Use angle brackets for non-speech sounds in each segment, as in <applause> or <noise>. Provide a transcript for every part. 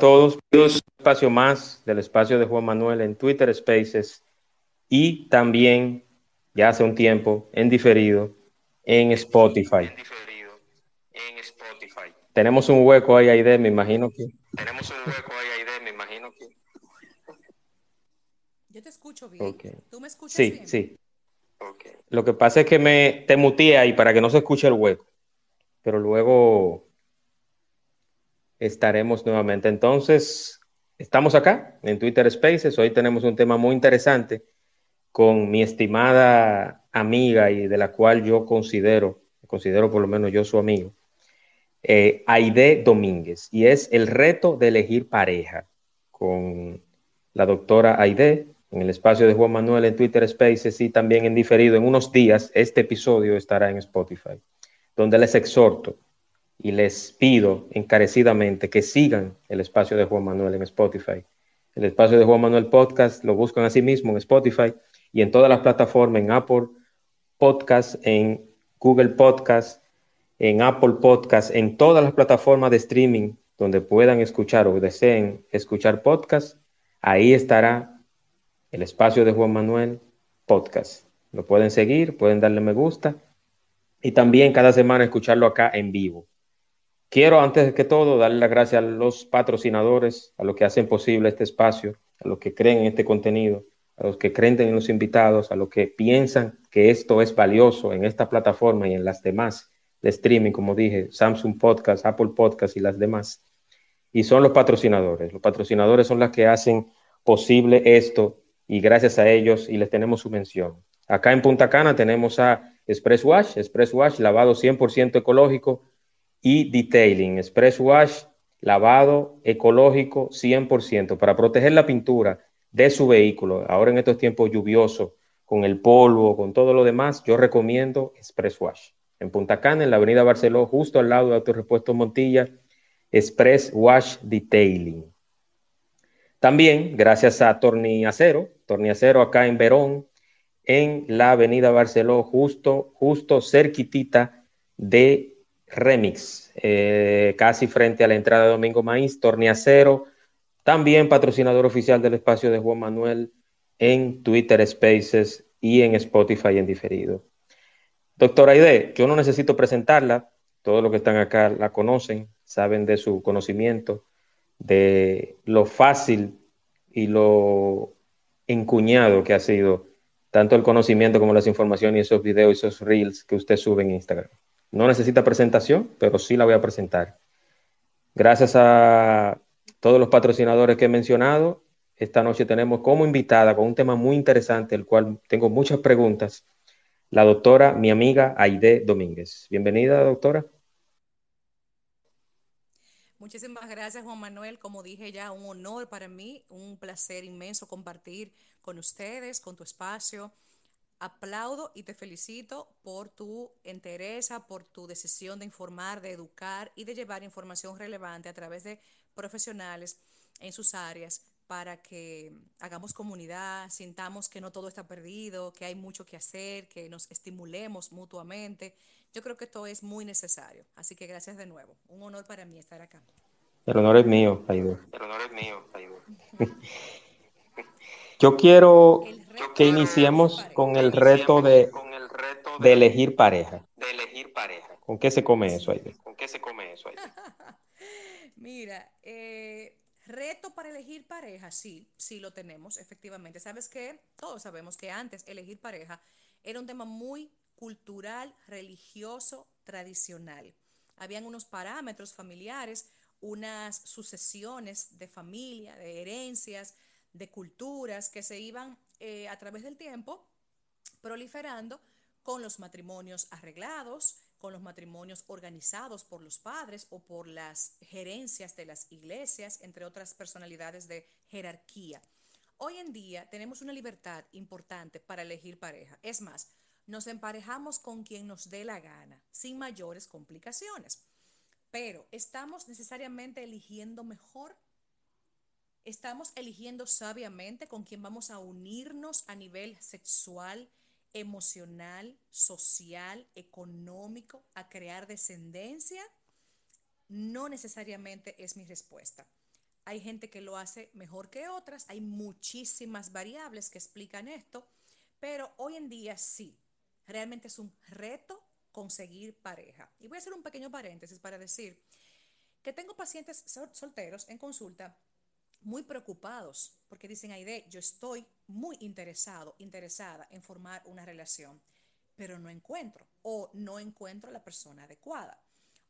Todos, un espacio más del espacio de Juan Manuel en Twitter Spaces y también ya hace un tiempo en diferido en Spotify. Tenemos un hueco ahí, Aide, me imagino que. Tenemos un hueco ahí, Aide, me imagino que. Yo te escucho bien. ¿Tú me escuchas sí, bien? Sí, sí. Lo que pasa es que me te muteé ahí para que no se escuche el hueco. Pero luego estaremos nuevamente. Entonces, estamos acá en Twitter Spaces. Hoy tenemos un tema muy interesante con mi estimada amiga y de la cual yo considero, considero por lo menos yo su amigo, eh, Aide Domínguez. Y es el reto de elegir pareja con la doctora Aide en el espacio de Juan Manuel en Twitter Spaces y también en diferido en unos días. Este episodio estará en Spotify, donde les exhorto y les pido encarecidamente que sigan el espacio de Juan Manuel en Spotify. El espacio de Juan Manuel Podcast lo buscan a sí mismo en Spotify y en todas las plataformas, en Apple Podcast, en Google Podcast, en Apple Podcast, en todas las plataformas de streaming donde puedan escuchar o deseen escuchar podcast, ahí estará el espacio de Juan Manuel Podcast. Lo pueden seguir, pueden darle me gusta y también cada semana escucharlo acá en vivo. Quiero, antes que todo, darle las gracias a los patrocinadores, a los que hacen posible este espacio, a los que creen en este contenido, a los que creen en los invitados, a los que piensan que esto es valioso en esta plataforma y en las demás de streaming, como dije, Samsung Podcast, Apple Podcast y las demás. Y son los patrocinadores. Los patrocinadores son los que hacen posible esto y gracias a ellos y les tenemos su mención. Acá en Punta Cana tenemos a Express Wash, Express Wash, lavado 100% ecológico y detailing, express wash, lavado ecológico 100% para proteger la pintura de su vehículo. Ahora en estos tiempos lluviosos, con el polvo, con todo lo demás, yo recomiendo Express Wash. En Punta Cana, en la avenida Barceló, justo al lado de Autorepuesto Montilla, Express Wash Detailing. También, gracias a Torniacero, Torniacero acá en Verón, en la avenida Barceló, justo, justo cerquitita de Remix, eh, casi frente a la entrada de Domingo Maíz, Torniacero, también patrocinador oficial del espacio de Juan Manuel en Twitter Spaces y en Spotify en diferido. Doctora Aide, yo no necesito presentarla, todos los que están acá la conocen, saben de su conocimiento, de lo fácil y lo encuñado que ha sido tanto el conocimiento como las informaciones y esos videos y esos reels que usted sube en Instagram. No necesita presentación, pero sí la voy a presentar. Gracias a todos los patrocinadores que he mencionado, esta noche tenemos como invitada con un tema muy interesante, el cual tengo muchas preguntas, la doctora, mi amiga Aide Domínguez. Bienvenida, doctora. Muchísimas gracias, Juan Manuel. Como dije ya, un honor para mí, un placer inmenso compartir con ustedes, con tu espacio aplaudo y te felicito por tu entereza, por tu decisión de informar, de educar y de llevar información relevante a través de profesionales en sus áreas para que hagamos comunidad, sintamos que no todo está perdido, que hay mucho que hacer, que nos estimulemos mutuamente. Yo creo que esto es muy necesario. Así que gracias de nuevo. Un honor para mí estar acá. El honor es mío, Aide. El honor es mío, Aide. <laughs> Yo quiero que iniciemos con el reto de, de elegir pareja. De elegir pareja. ¿Con qué se come eso, Aide? ¿Con qué se come eso, Aide? <laughs> Mira, eh, reto para elegir pareja, sí, sí lo tenemos, efectivamente. ¿Sabes qué? Todos sabemos que antes elegir pareja era un tema muy cultural, religioso, tradicional. Habían unos parámetros familiares, unas sucesiones de familia, de herencias, de culturas que se iban eh, a través del tiempo proliferando con los matrimonios arreglados, con los matrimonios organizados por los padres o por las gerencias de las iglesias, entre otras personalidades de jerarquía. Hoy en día tenemos una libertad importante para elegir pareja. Es más, nos emparejamos con quien nos dé la gana, sin mayores complicaciones. Pero, ¿estamos necesariamente eligiendo mejor? ¿Estamos eligiendo sabiamente con quién vamos a unirnos a nivel sexual, emocional, social, económico, a crear descendencia? No necesariamente es mi respuesta. Hay gente que lo hace mejor que otras, hay muchísimas variables que explican esto, pero hoy en día sí, realmente es un reto conseguir pareja. Y voy a hacer un pequeño paréntesis para decir que tengo pacientes solteros en consulta muy preocupados porque dicen, Aide, yo estoy muy interesado, interesada en formar una relación, pero no encuentro o no encuentro la persona adecuada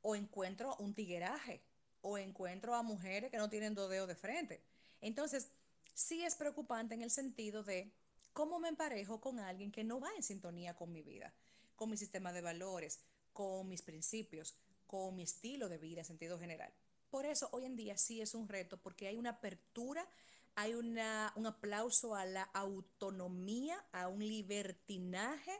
o encuentro un tigueraje o encuentro a mujeres que no tienen dos dedos de frente. Entonces, sí es preocupante en el sentido de cómo me emparejo con alguien que no va en sintonía con mi vida, con mi sistema de valores, con mis principios, con mi estilo de vida en sentido general. Por eso hoy en día sí es un reto porque hay una apertura, hay una, un aplauso a la autonomía, a un libertinaje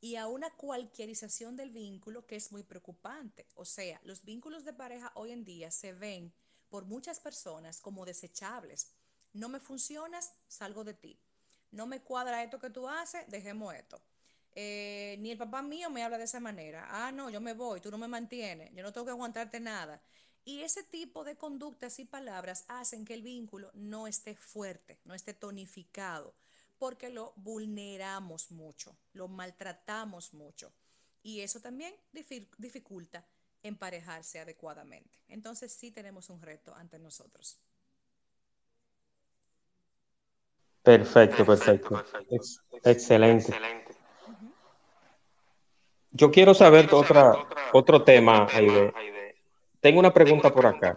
y a una cualquierización del vínculo que es muy preocupante. O sea, los vínculos de pareja hoy en día se ven por muchas personas como desechables. No me funcionas, salgo de ti. No me cuadra esto que tú haces, dejemos esto. Eh, ni el papá mío me habla de esa manera. Ah, no, yo me voy, tú no me mantienes, yo no tengo que aguantarte nada. Y ese tipo de conductas y palabras hacen que el vínculo no esté fuerte, no esté tonificado, porque lo vulneramos mucho, lo maltratamos mucho. Y eso también dificulta emparejarse adecuadamente. Entonces sí tenemos un reto ante nosotros. Perfecto, perfecto. excelente. Yo quiero saber otra, otro tema, Aide. Tengo una pregunta por acá.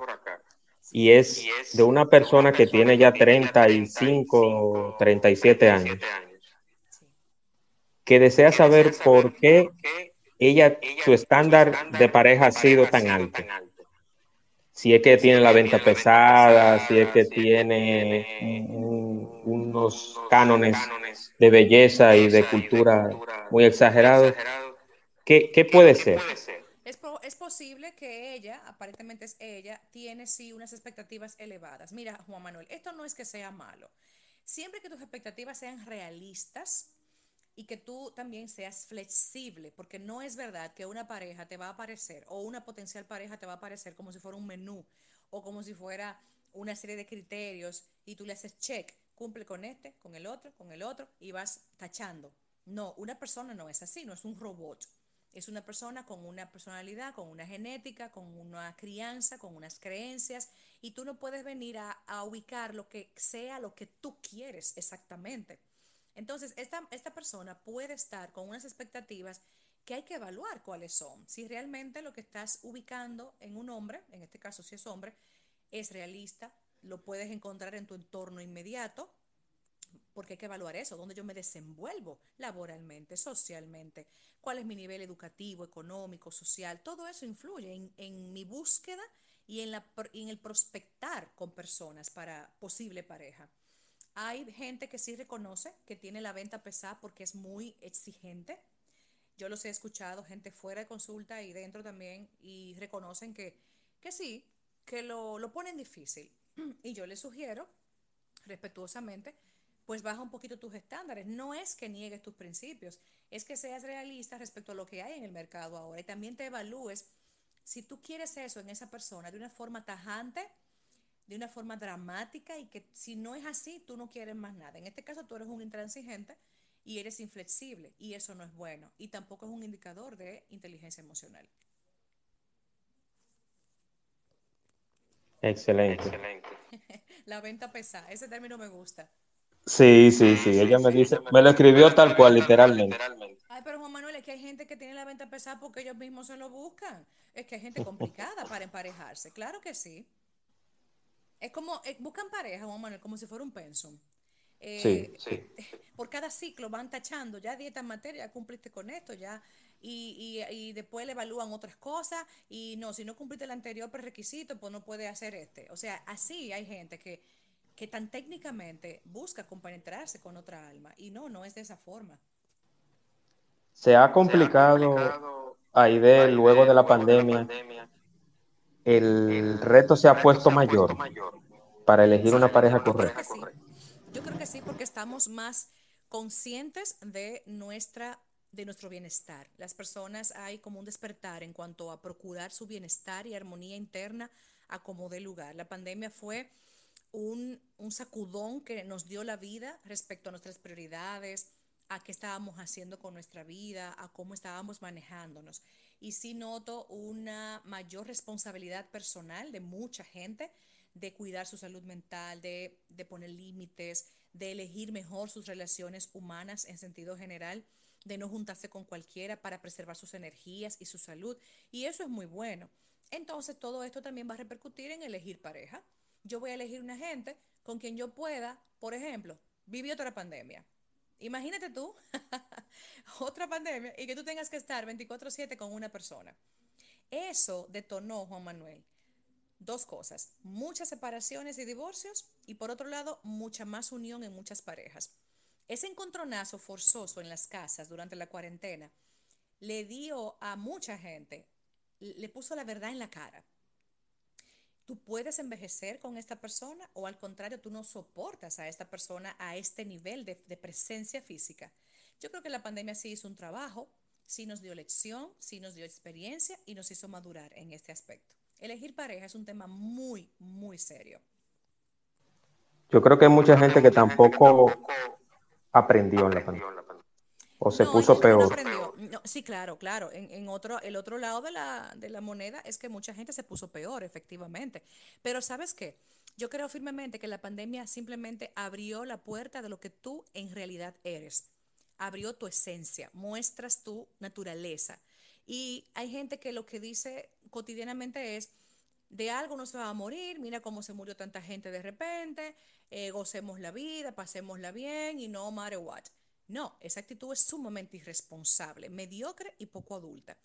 Y es de una persona que tiene ya 35, 37 años, que desea saber por qué ella, su estándar de pareja ha sido tan alto. Si es que tiene la venta pesada, si es que tiene unos cánones de belleza y de cultura muy exagerados, ¿qué, qué puede ser? Es posible que ella, aparentemente es ella, tiene sí unas expectativas elevadas. Mira, Juan Manuel, esto no es que sea malo. Siempre que tus expectativas sean realistas y que tú también seas flexible, porque no es verdad que una pareja te va a aparecer o una potencial pareja te va a aparecer como si fuera un menú o como si fuera una serie de criterios y tú le haces check, cumple con este, con el otro, con el otro y vas tachando. No, una persona no es así, no es un robot. Es una persona con una personalidad, con una genética, con una crianza, con unas creencias, y tú no puedes venir a, ubicar lo que sea lo que tú quieres exactamente. Entonces, esta, esta persona puede estar con unas expectativas que hay que evaluar cuáles son. Si realmente lo que estás ubicando en un hombre, en este caso si es hombre, es realista, lo puedes encontrar en tu entorno inmediato, porque hay que evaluar eso, dónde yo me desenvuelvo laboralmente, socialmente, cuál es mi nivel educativo, económico, social, todo eso influye en, mi búsqueda y en, la, en el prospectar con personas para posible pareja. Hay gente que sí reconoce que tiene la venta pesada porque es muy exigente. Yo los he escuchado, gente fuera de consulta y dentro también, y reconocen que, que sí, que lo, lo ponen difícil. <clears throat> Y yo les sugiero, respetuosamente, pues baja un poquito tus estándares. No es que niegues tus principios, es que seas realista respecto a lo que hay en el mercado ahora y también te evalúes si tú quieres eso en esa persona de una forma tajante, de una forma dramática y que si no es así, tú no quieres más nada. En este caso, tú eres un intransigente y eres inflexible y eso no es bueno y tampoco es un indicador de inteligencia emocional. Excelente. <laughs> La venta pesada, ese término me gusta. Sí, sí, sí. Ella me dice, me lo escribió tal cual, literalmente. Ay, pero Juan Manuel, es que hay gente que tiene la venta pesada porque ellos mismos se lo buscan. Es que hay gente complicada para emparejarse. Claro que sí. Es como, eh, buscan pareja, Juan Manuel, como si fuera un pensum. Eh, sí, sí. <laughs> Por cada ciclo van tachando, ya dieta en materia, ya cumpliste con esto, ya y, y, después le evalúan otras cosas y no, si no cumpliste el anterior prerequisito, pues no puede hacer este. O sea, así hay gente que, que tan técnicamente busca compenetrarse con otra alma y no, no es de esa forma. Se ha complicado, ahí de luego de la pandemia, el, reto se ha puesto mayor para elegir una pareja correcta. Yo creo que sí, porque estamos más conscientes de nuestra de nuestro bienestar. Las personas hay como un despertar en cuanto a procurar su bienestar y armonía interna a como dé lugar. La pandemia fue un, un sacudón que nos dio la vida respecto a nuestras prioridades, a qué estábamos haciendo con nuestra vida, a cómo estábamos manejándonos. Y sí noto una mayor responsabilidad personal de mucha gente de cuidar su salud mental, de, de poner límites, de elegir mejor sus relaciones humanas en sentido general, de no juntarse con cualquiera para preservar sus energías y su salud. Y eso es muy bueno. Entonces, todo esto también va a repercutir en elegir pareja. Yo voy a elegir una gente con quien yo pueda, por ejemplo, vivir otra pandemia. Imagínate tú, <laughs> otra pandemia, y que tú tengas que estar 24/7 con una persona. Eso detonó, Juan Manuel, dos cosas, muchas separaciones y divorcios y por otro lado, mucha más unión en muchas parejas. Ese encontronazo forzoso en las casas durante la cuarentena le dio a mucha gente, le puso la verdad en la cara. Tú puedes envejecer con esta persona o al contrario, tú no soportas a esta persona a este nivel de, de presencia física. Yo creo que la pandemia sí hizo un trabajo, sí nos dio lección, sí nos dio experiencia y nos hizo madurar en este aspecto elegir pareja es un tema muy, muy serio. Yo creo que hay mucha gente que tampoco aprendió en la pandemia. O se puso peor. sí, claro, claro. En, otro, el otro lado de la, de la moneda es que mucha gente se puso peor, efectivamente. Pero ¿sabes qué? Yo creo firmemente que la pandemia simplemente abrió la puerta de lo que tú en realidad eres. Abrió tu esencia, muestras tu naturaleza. Y hay gente que lo que dice cotidianamente es, de algo no se va a morir, mira cómo se murió tanta gente de repente, eh, gocemos la vida, pasémosla bien y no matter what. No, esa actitud es sumamente irresponsable, mediocre y poco adulta.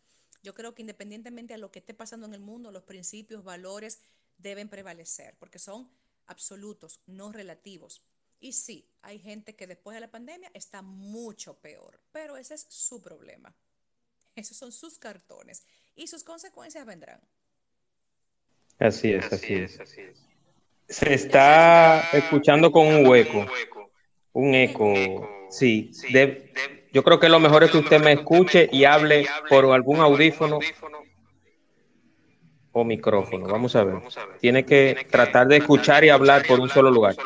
Yo creo que independientemente de lo que esté pasando en el mundo, los principios, valores deben prevalecer, porque son absolutos, no relativos. Y sí, hay gente que después de la pandemia está mucho peor, pero ese es su problema. Esos son sus cartones y sus consecuencias vendrán. Así es, así, es. Se está escuchando con un hueco, un eco. Sí, yo creo que lo mejor es que usted me escuche y hable por algún audífono o micrófono. Vamos a ver. Tiene que tratar de escuchar y hablar por un solo lugar.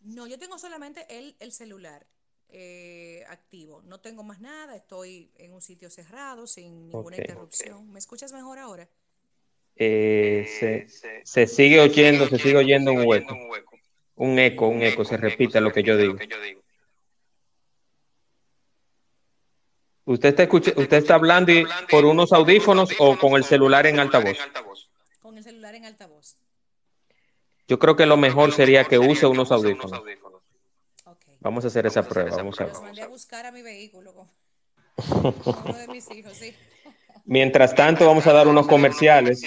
No, yo tengo solamente el, el celular. Eh, activo. No tengo más nada, estoy en un sitio cerrado, sin ninguna interrupción. ¿Me escuchas mejor ahora? Eh, se, se, sigue oyendo, se sigue oyendo un hueco. Un eco, un eco, se repite lo que yo digo. ¿Usted está, escucha, usted está hablando por unos audífonos o con el celular en altavoz? Con el celular en altavoz. Yo creo que lo mejor sería que use unos audífonos. Vamos a hacer esa prueba. Vamos a ver. mandé a buscar a mi vehículo <laughs> uno de mis hijos, sí. Mientras tanto, vamos a dar unos comerciales.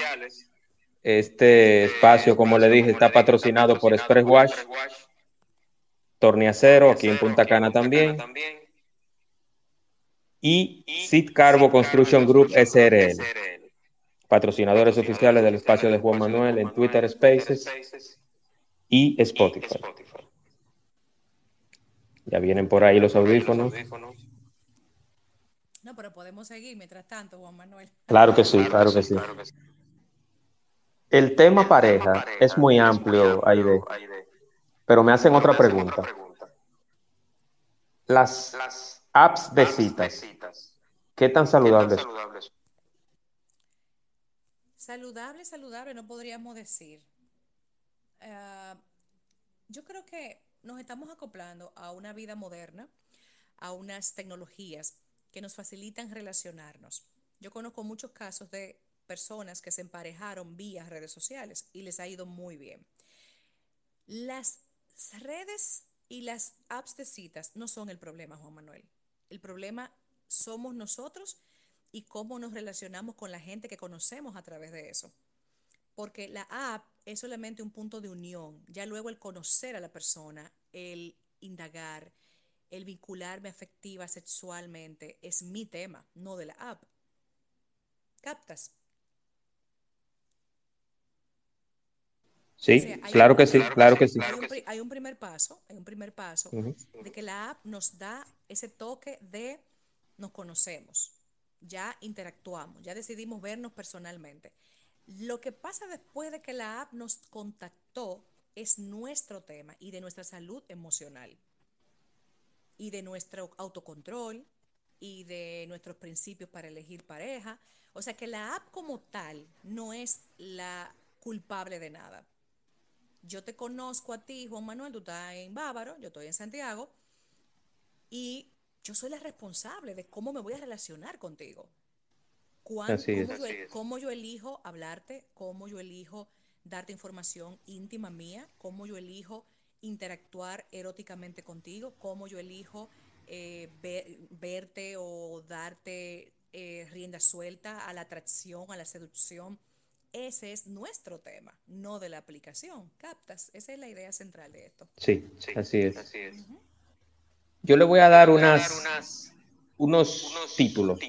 Este espacio, como le dije, está patrocinado por Express Wash, Torniacero, aquí en Punta Cana también, y Sid Carbo Construction Group SRL, patrocinadores oficiales del espacio de Juan Manuel en Twitter Spaces y Spotify. Ya vienen por ahí los audífonos. No, pero podemos seguir mientras tanto, Juan Manuel. Claro que sí, claro que sí. El tema pareja es muy amplio, Aide, pero me hacen otra pregunta. Las apps de citas, ¿qué tan saludables Saludable, saludable, no podríamos decir. Eh, yo creo que nos estamos acoplando a una vida moderna, a unas tecnologías que nos facilitan relacionarnos. Yo conozco muchos casos de personas que se emparejaron vía redes sociales y les ha ido muy bien. Las redes y las apps de citas no son el problema, Juan Manuel. El problema somos nosotros y cómo nos relacionamos con la gente que conocemos a través de eso. Porque la app es solamente un punto de unión. Ya luego el conocer a la persona, el indagar, el vincularme afectiva sexualmente es mi tema, no de la app. ¿Captas? Sí, claro que sí, claro que sí. Hay un, primer paso, hay un primer paso de que la app nos da ese toque de nos conocemos, ya interactuamos, ya decidimos vernos personalmente. Lo que pasa después de que la app nos contactó es nuestro tema y de nuestra salud emocional y de nuestro autocontrol y de nuestros principios para elegir pareja. O sea que la app como tal no es la culpable de nada yo te conozco a ti, Juan Manuel, tú estás en Bávaro, yo estoy en Santiago, y yo soy la responsable de cómo me voy a relacionar contigo. cómo, yo, elijo hablarte, cómo yo elijo darte información íntima mía, cómo yo elijo interactuar eróticamente contigo, cómo yo elijo eh, verte o darte eh, rienda suelta a la atracción, a la seducción ese es nuestro tema, no de la aplicación. ¿Captas? Esa es la idea central de esto. Sí, así es. Yo le voy a dar unas, unos, títulos.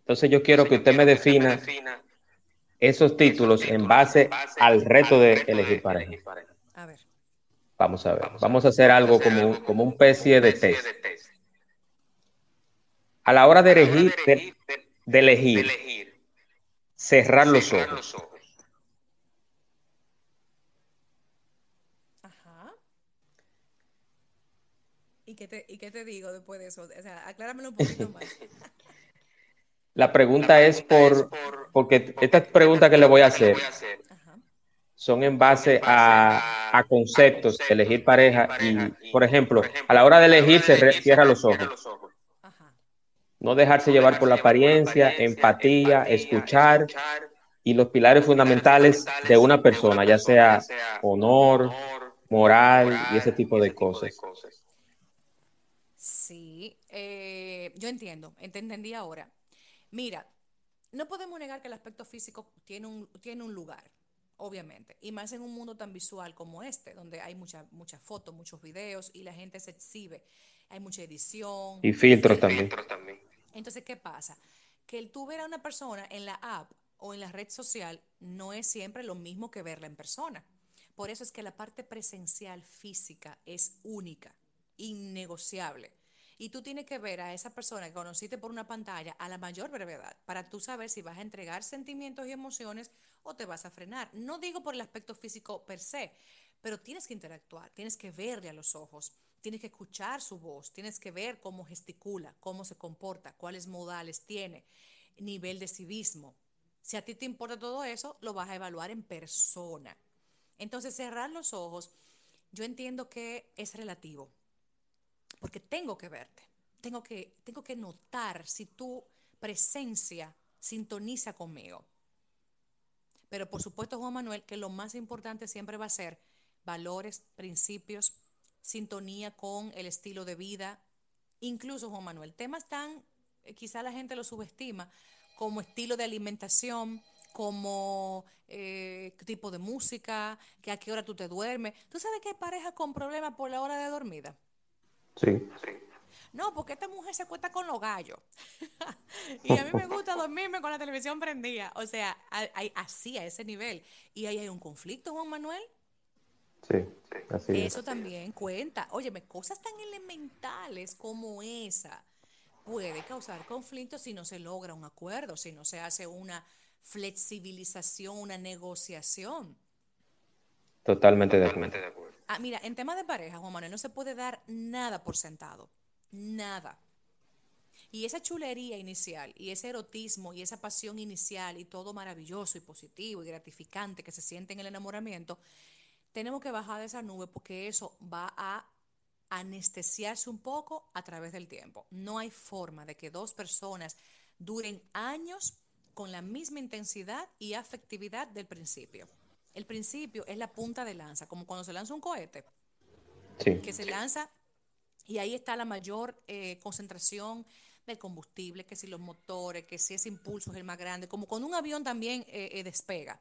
Entonces yo quiero que usted me defina esos títulos en base al reto de elegir pareja. A ver. Vamos a ver. Vamos a hacer algo como, como un especie de test. A la hora de elegir, de elegir Cerrar, los, ojos. Ajá. ¿Y qué, te, ¿Y qué te digo después de eso? O sea, acláramelo un poquito más. <laughs> La pregunta, es, por, porque estas preguntas que le voy a hacer son en base a, conceptos, de elegir pareja y, por ejemplo, a la hora de elegir se cierra los ojos. No dejarse llevar por la apariencia, empatía, escuchar y los pilares fundamentales de una persona, ya sea honor, moral y ese tipo de cosas. Sí, eh, yo entiendo, entendí ahora. Mira, no podemos negar que el aspecto físico tiene un, tiene un lugar, obviamente, y más en un mundo tan visual como este, donde hay muchas muchas fotos, muchos videos y la gente se exhibe, hay mucha edición. Y filtros también. Entonces, ¿qué pasa? Que el tú ver a una persona en la app o en la red social no es siempre lo mismo que verla en persona. Por eso es que la parte presencial física es única, innegociable. Y tú tienes que ver a esa persona que conociste por una pantalla a la mayor brevedad para tú saber si vas a entregar sentimientos y emociones o te vas a frenar. No digo por el aspecto físico per se, pero tienes que interactuar, tienes que verle a los ojos, tienes que escuchar su voz, tienes que ver cómo gesticula, cómo se comporta, cuáles modales tiene, nivel de civismo. Si a ti te importa todo eso, lo vas a evaluar en persona. Entonces, cerrar los ojos, yo entiendo que es relativo, porque tengo que verte, tengo que, tengo que notar si tu presencia sintoniza conmigo. Pero por supuesto, Juan Manuel, que lo más importante siempre va a ser valores, principios, sintonía con el estilo de vida. Incluso, Juan Manuel, temas tan, eh, quizá la gente lo subestima, como estilo de alimentación, como eh, tipo de música, que a qué hora tú te duermes. ¿Tú sabes que hay parejas con problemas por la hora de dormida? Sí. No, porque esta mujer se cuesta con los gallos. <laughs> y a mí me gusta dormirme con la televisión prendida. O sea, hay, así, a ese nivel. Y ahí hay un conflicto, Juan Manuel. Sí, así Eso también cuenta. Óyeme, cosas tan elementales como esa puede causar conflictos si no se logra un acuerdo, si no se hace una flexibilización, una negociación. Totalmente de acuerdo. Ah, mira, en tema de pareja, Juan Manuel, no se puede dar nada por sentado. Nada. Y esa chulería inicial, y ese erotismo, y esa pasión inicial, y todo maravilloso y positivo y gratificante que se siente en el enamoramiento, tenemos que bajar de esa nube porque eso va a anestesiarse un poco a través del tiempo. No hay forma de que dos personas duren años con la misma intensidad y afectividad del principio. El principio es la punta de lanza, como cuando se lanza un cohete, que se lanza y ahí está la mayor eh, concentración del combustible, que si los motores, que si ese impulso es el más grande, como cuando un avión también eh, eh, despega,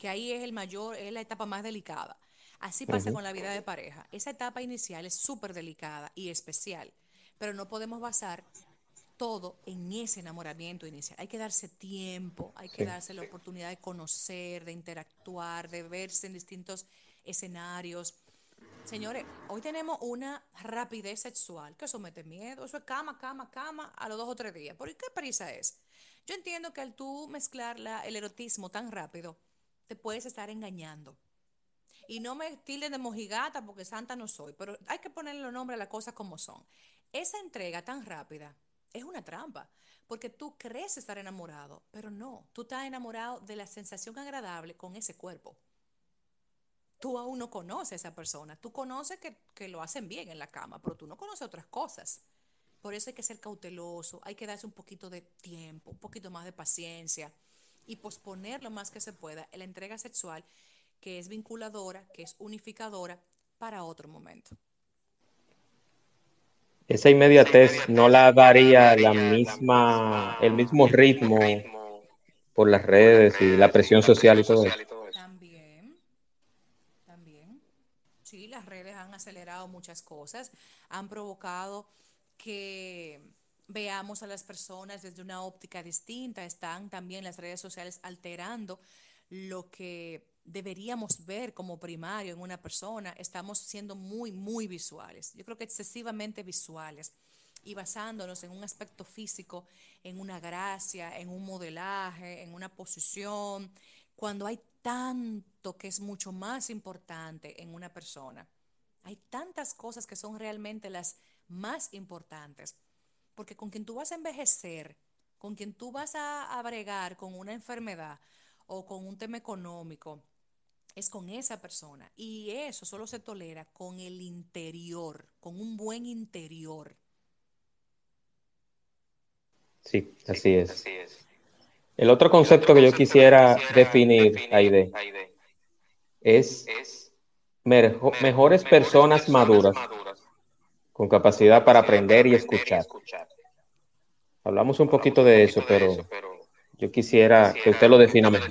que ahí es el mayor, es la etapa más delicada. Así pasa con la vida de pareja. Esa etapa inicial es súper delicada y especial, pero no podemos basar todo en ese enamoramiento inicial. Hay que darse tiempo, hay que darse la oportunidad de conocer, de interactuar, de verse en distintos escenarios. Señores, hoy tenemos una rapidez sexual que somete miedo. Eso es cama, cama, cama a los dos o tres días. ¿Por qué prisa es? Yo entiendo que al tú mezclar el erotismo tan rápido, te puedes estar engañando. Y no me tilden de mojigata porque santa no soy, pero hay que ponerle los nombres a las cosas como son. Esa entrega tan rápida es una trampa, porque tú crees estar enamorado, pero no, tú estás enamorado de la sensación agradable con ese cuerpo. Tú aún no conoces a esa persona, tú conoces que, que lo hacen bien en la cama, pero tú no conoces otras cosas. Por eso hay que ser cauteloso, hay que darse un poquito de tiempo, un poquito más de paciencia y posponer lo más que se pueda la entrega sexual que es vinculadora, que es unificadora para otro momento esa inmediatez no la daría la misma, el mismo ritmo por las redes y la presión social y todo eso. También, también. Sí, las redes han acelerado muchas cosas, han provocado que veamos a las personas desde una óptica distinta, están también las redes sociales alterando lo que deberíamos ver como primario en una persona, estamos siendo muy, muy visuales. Yo creo que excesivamente visuales y basándonos en un aspecto físico, en una gracia, en un modelaje, en una posición, cuando hay tanto que es mucho más importante en una persona. Hay tantas cosas que son realmente las más importantes, porque con quien tú vas a envejecer, con quien tú vas a, a bregar con una enfermedad o con un tema económico, es con esa persona. Y eso solo se tolera con el interior, con un buen interior. Sí, así es. El otro concepto que yo quisiera definir, Aide, es mejores personas maduras con capacidad para aprender y escuchar. Hablamos un poquito de eso, pero yo quisiera que usted lo defina mejor.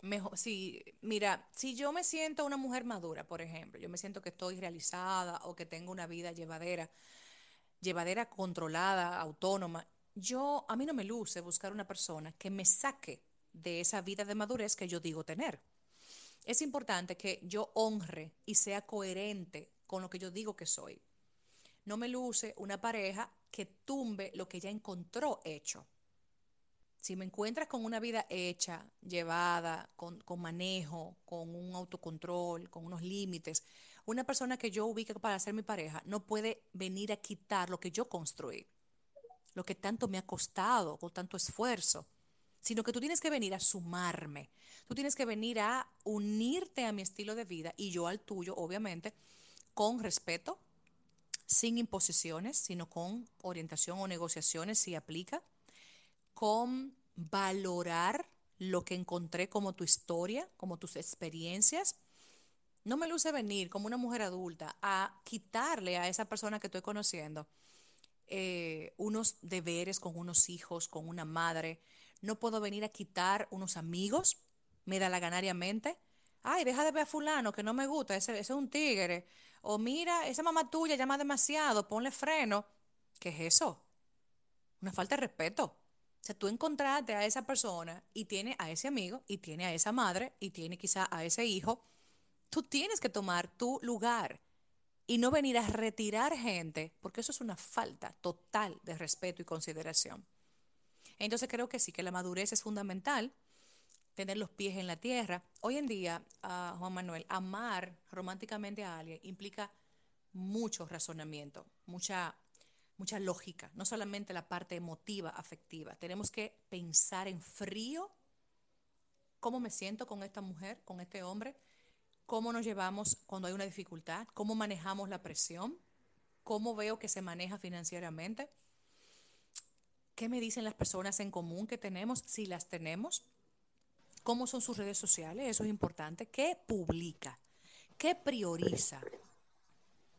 Mejor, sí, mira, si yo me siento una mujer madura, por ejemplo, yo me siento que estoy realizada o que tengo una vida llevadera, llevadera controlada, autónoma, yo a mí no me luce buscar una persona que me saque de esa vida de madurez que yo digo tener. Es importante que yo honre y sea coherente con lo que yo digo que soy. No me luce una pareja que tumbe lo que ya encontró hecho. Si me encuentras con una vida hecha, llevada, con, manejo, con un autocontrol, con unos límites, una persona que yo ubique para ser mi pareja no puede venir a quitar lo que yo construí, lo que tanto me ha costado, con tanto esfuerzo, sino que tú tienes que venir a sumarme, tú tienes que venir a unirte a mi estilo de vida y yo al tuyo, obviamente, con respeto, sin imposiciones, sino con orientación o negociaciones si aplica con valorar lo que encontré como tu historia, como tus experiencias. No me luce venir como una mujer adulta a quitarle a esa persona que estoy conociendo eh, unos deberes con unos hijos, con una madre. No puedo venir a quitar unos amigos, me da la ganariamente. Ay, deja de ver a fulano que no me gusta, ese es un tigre. O mira, esa mamá tuya llama demasiado, ponle freno. ¿Qué es eso? Una falta de respeto sea, tú encontraste a esa persona y tiene a ese amigo y tiene a esa madre y tiene quizá a ese hijo, tú tienes que tomar tu lugar y no venir a retirar gente, porque eso es una falta total de respeto y consideración. Entonces creo que sí, que la madurez es fundamental, tener los pies en la tierra. Hoy en día, ah, Juan Manuel, amar románticamente a alguien implica mucho razonamiento, mucha mucha lógica, no solamente la parte emotiva, afectiva. Tenemos que pensar en frío cómo me siento con esta mujer, con este hombre, cómo nos llevamos cuando hay una dificultad, cómo manejamos la presión, cómo veo que se maneja financieramente, qué me dicen las personas en común que tenemos, si las tenemos, cómo son sus redes sociales, eso es importante, qué publica, qué prioriza,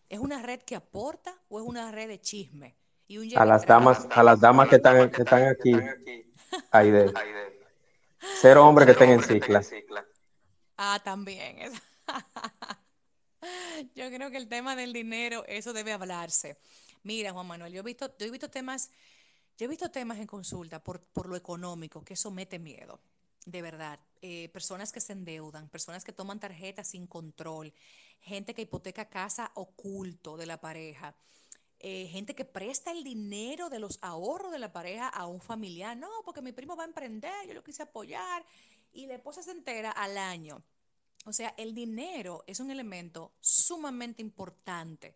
¿Es una red que aporta o es una red de chisme? a las damas, a las damas que están, que están aquí, Aide. <laughs> Cero hombres que estén en cicla. Ah, también. <laughs> Yo creo que el tema del dinero, eso debe hablarse. Mira, Juan Manuel, yo he visto, yo he visto temas, yo he visto temas en consulta por, por lo económico, que eso mete miedo, de verdad. Eh, personas que se endeudan, personas que toman tarjetas sin control, gente que hipoteca casa oculto de la pareja. Eh, gente que presta el dinero de los ahorros de la pareja a un familiar. No, porque mi primo va a emprender, yo lo quise apoyar. Y la esposa se entera al año. O sea, el dinero es un elemento sumamente importante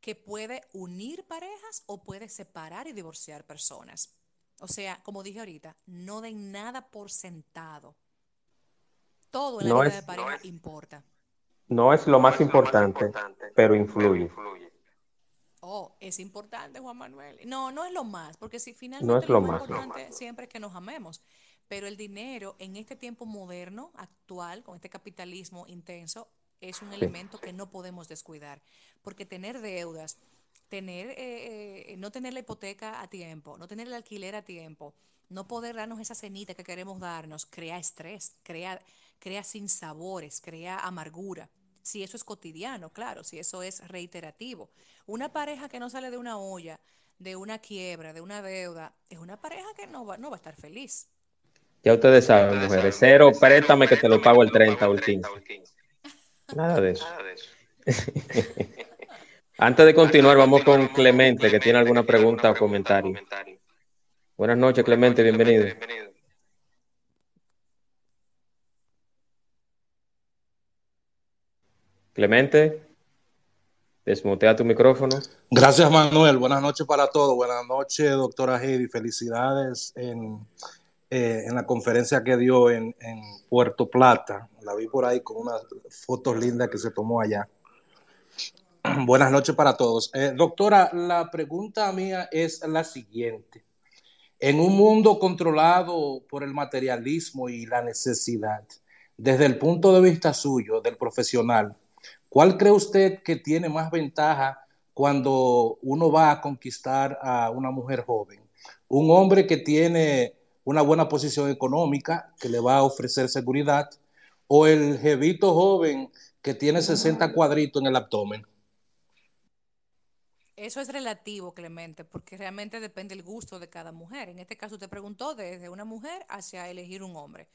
que puede unir parejas o puede separar y divorciar personas. O sea, como dije ahorita, no den nada por sentado. Todo en la vida de pareja importa. No es lo más importante, pero influye. Oh, es importante, Juan Manuel. No, no es lo más, porque si finalmente lo, más, importante siempre es que nos amemos. Pero el dinero en este tiempo moderno, actual, con este capitalismo intenso, es un elemento que no podemos descuidar. Porque tener deudas, tener, eh, eh, no tener la hipoteca a tiempo, no tener el alquiler a tiempo, no poder darnos esa cenita que queremos darnos, crea estrés, crea, crea sinsabores, crea amargura si eso es cotidiano, claro, si eso es reiterativo. Una pareja que no sale de una olla, de una quiebra, de una deuda, es una pareja que no va, no va a estar feliz. Ya ustedes saben, mujeres, cero, préstame que te lo pago el 30 o el 15. Nada de eso. <laughs> Antes de continuar, vamos con Clemente, que tiene alguna pregunta o comentario. Buenas noches, Clemente, bienvenido. Clemente, desmutea tu micrófono. Gracias, Manuel. Buenas noches para todos. Buenas noches, doctora Heidi. Felicidades en, eh, en la conferencia que dio en, Puerto Plata. La vi por ahí con unas fotos lindas que se tomó allá. <clears throat> Buenas noches para todos. Eh, doctora, la pregunta mía es la siguiente. En un mundo controlado por el materialismo y la necesidad, desde el punto de vista suyo, del profesional, ¿Cuál cree usted que tiene más ventaja cuando uno va a conquistar a una mujer joven? ¿Un hombre que tiene una buena posición económica, que le va a ofrecer seguridad, o el jevito joven que tiene 60 cuadritos en el abdomen? Eso es relativo, Clemente, porque realmente depende del gusto de cada mujer. En este caso, te preguntó desde una mujer hacia elegir un hombre.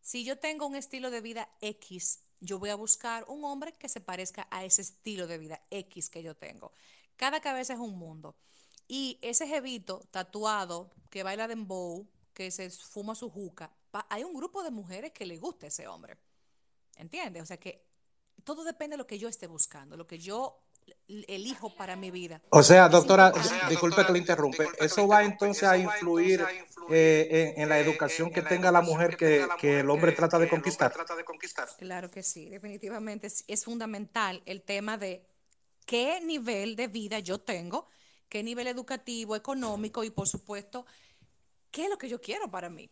Si yo tengo un estilo de vida X yo voy a buscar un hombre que se parezca a ese estilo de vida X que yo tengo. Cada cabeza es un mundo. Y ese jevito tatuado que baila dembow, que se fuma su juca, hay un grupo de mujeres que le gusta ese hombre. ¿Entiendes? O sea que todo depende de lo que yo esté buscando, lo que yo elijo para mi vida. O sea, doctora, disculpe que le interrumpe, eso va entonces a influir eh, en, la educación que tenga la mujer que, el hombre trata de conquistar. Claro que sí, definitivamente es, fundamental el tema de qué nivel de vida yo tengo, qué nivel educativo, económico y por supuesto, qué es lo que yo quiero para mí.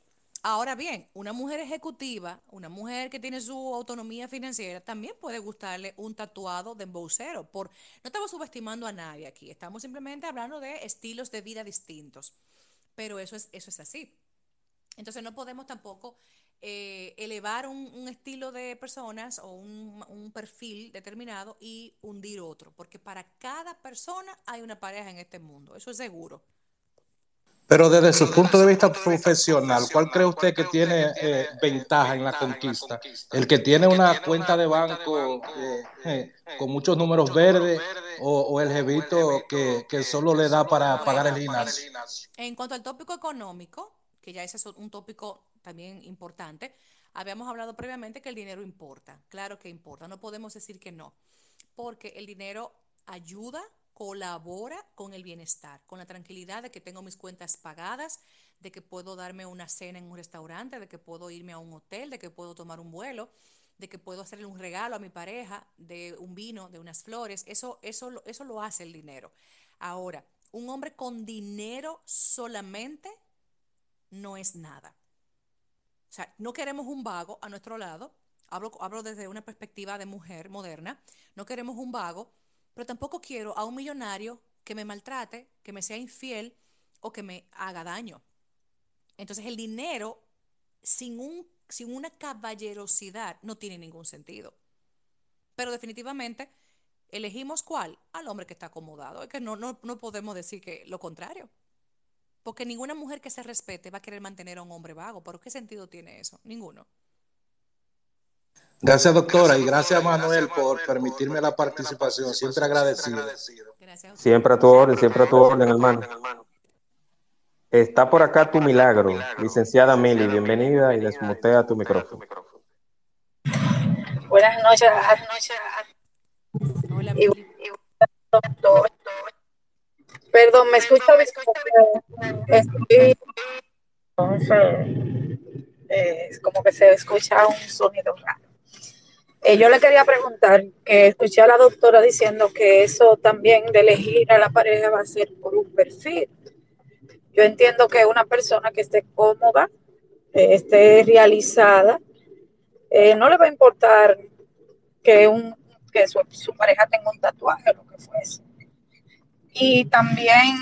Ahora bien, una mujer ejecutiva, una mujer que tiene su autonomía financiera, también puede gustarle un tatuado de embocero. Por, no estamos subestimando a nadie aquí, estamos simplemente hablando de estilos de vida distintos pero eso es, eso es así. Entonces no podemos tampoco eh, elevar un, estilo de personas o un, un, perfil determinado y hundir otro, porque para cada persona hay una pareja en este mundo, eso es seguro. Pero desde su punto de vista profesional, ¿cuál cree usted que tiene eh, ventaja en la conquista? ¿El que tiene una cuenta de banco eh, con muchos números verdes o, el jevito que, que, solo le da para pagar el gimnasio? En cuanto al tópico económico, que ya ese es un tópico también importante, habíamos hablado previamente que el dinero importa. Claro que importa, no podemos decir que no, porque el dinero ayuda colabora con el bienestar, con la tranquilidad de que tengo mis cuentas pagadas, de que puedo darme una cena en un restaurante, de que puedo irme a un hotel, de que puedo tomar un vuelo, de que puedo hacerle un regalo a mi pareja de un vino, de unas flores. Eso, eso, eso lo hace el dinero. Ahora, un hombre con dinero solamente no es nada. O sea, no queremos un vago a nuestro lado. Hablo, hablo desde una perspectiva de mujer moderna. No queremos un vago pero tampoco quiero a un millonario que me maltrate, que me sea infiel o que me haga daño. Entonces el dinero sin, un, sin una caballerosidad no tiene ningún sentido. Pero definitivamente elegimos cuál? Al hombre que está acomodado. Es que no, no, no podemos decir que lo contrario. Porque ninguna mujer que se respete va a querer mantener a un hombre vago. ¿Por qué sentido tiene eso? Ninguno. Gracias, doctora, y gracias, Manuel, por permitirme la participación. Siempre agradecido. Siempre a tu orden, siempre a tu orden, hermano. Está por acá tu milagro, licenciada Mili, bienvenida y desmutea tu micrófono. Buenas noches, buenas noches. Hola, Mili. Perdón, me escucha. Estoy, entonces, es como que se escucha un sonido raro. Eh, yo le quería preguntar, que escuché a la doctora diciendo que eso también de elegir a la pareja va a ser por un perfil. Yo entiendo que una persona que esté cómoda, eh, esté realizada, eh, no le va a importar que, un, que su, pareja tenga un tatuaje o lo que fuese. Y también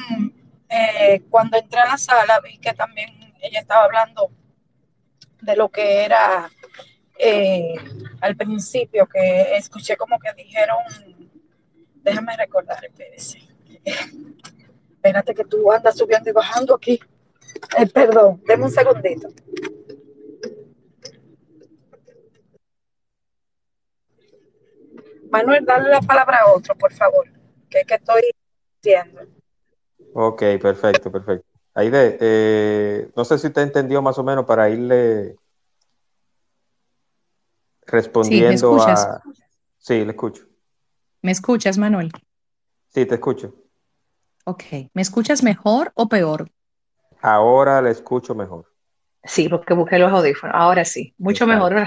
cuando entré a la sala vi que también ella estaba hablando de lo que era al principio, que escuché como que dijeron, déjame recordar, espérese. Espérate que tú andas subiendo y bajando aquí. Eh, perdón, déme un segundito. Manuel, dale la palabra a otro, por favor, que es que estoy diciendo. Ok, perfecto, perfecto. Aide, eh, no sé si usted entendió más o menos para irle respondiendo a... Sí, le escucho. ¿Me escuchas, Manuel? Sí, te escucho. Ok. ¿Me escuchas mejor o peor? Ahora le escucho mejor. Sí, porque busqué los audífonos. Ahora sí, mucho mejor,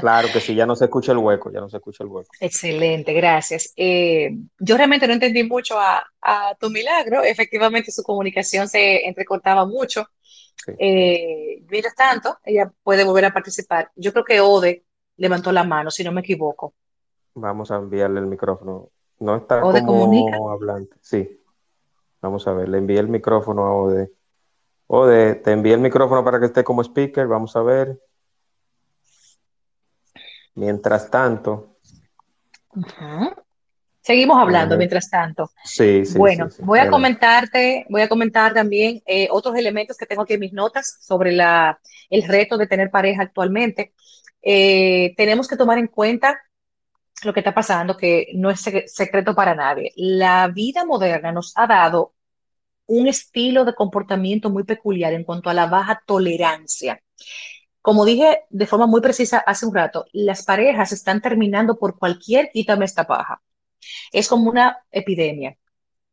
Claro que sí, ya no se escucha el hueco, ya no se escucha el hueco. Excelente, gracias. Eh, yo realmente no entendí mucho a, tu milagro. Efectivamente, su comunicación se entrecortaba mucho. Eh, mientras tanto, ella puede volver a participar. Yo creo que Ode levantó la mano, si no me equivoco. Vamos a enviarle el micrófono. No está como hablante. Sí. Vamos a ver, le envié el micrófono a Ode. Ode, te envié el micrófono para que esté como speaker. Vamos a ver. Mientras tanto. Seguimos hablando mientras tanto. Sí, sí. Bueno, voy a comentarte, voy a comentar también eh, otros elementos que tengo aquí en mis notas sobre la, el reto de tener pareja actualmente. Eh, tenemos que tomar en cuenta lo que está pasando, que no es secreto para nadie. La vida moderna nos ha dado un estilo de comportamiento muy peculiar en cuanto a la baja tolerancia. Como dije de forma muy precisa hace un rato, las parejas están terminando por cualquier quítame esta paja. Es como una epidemia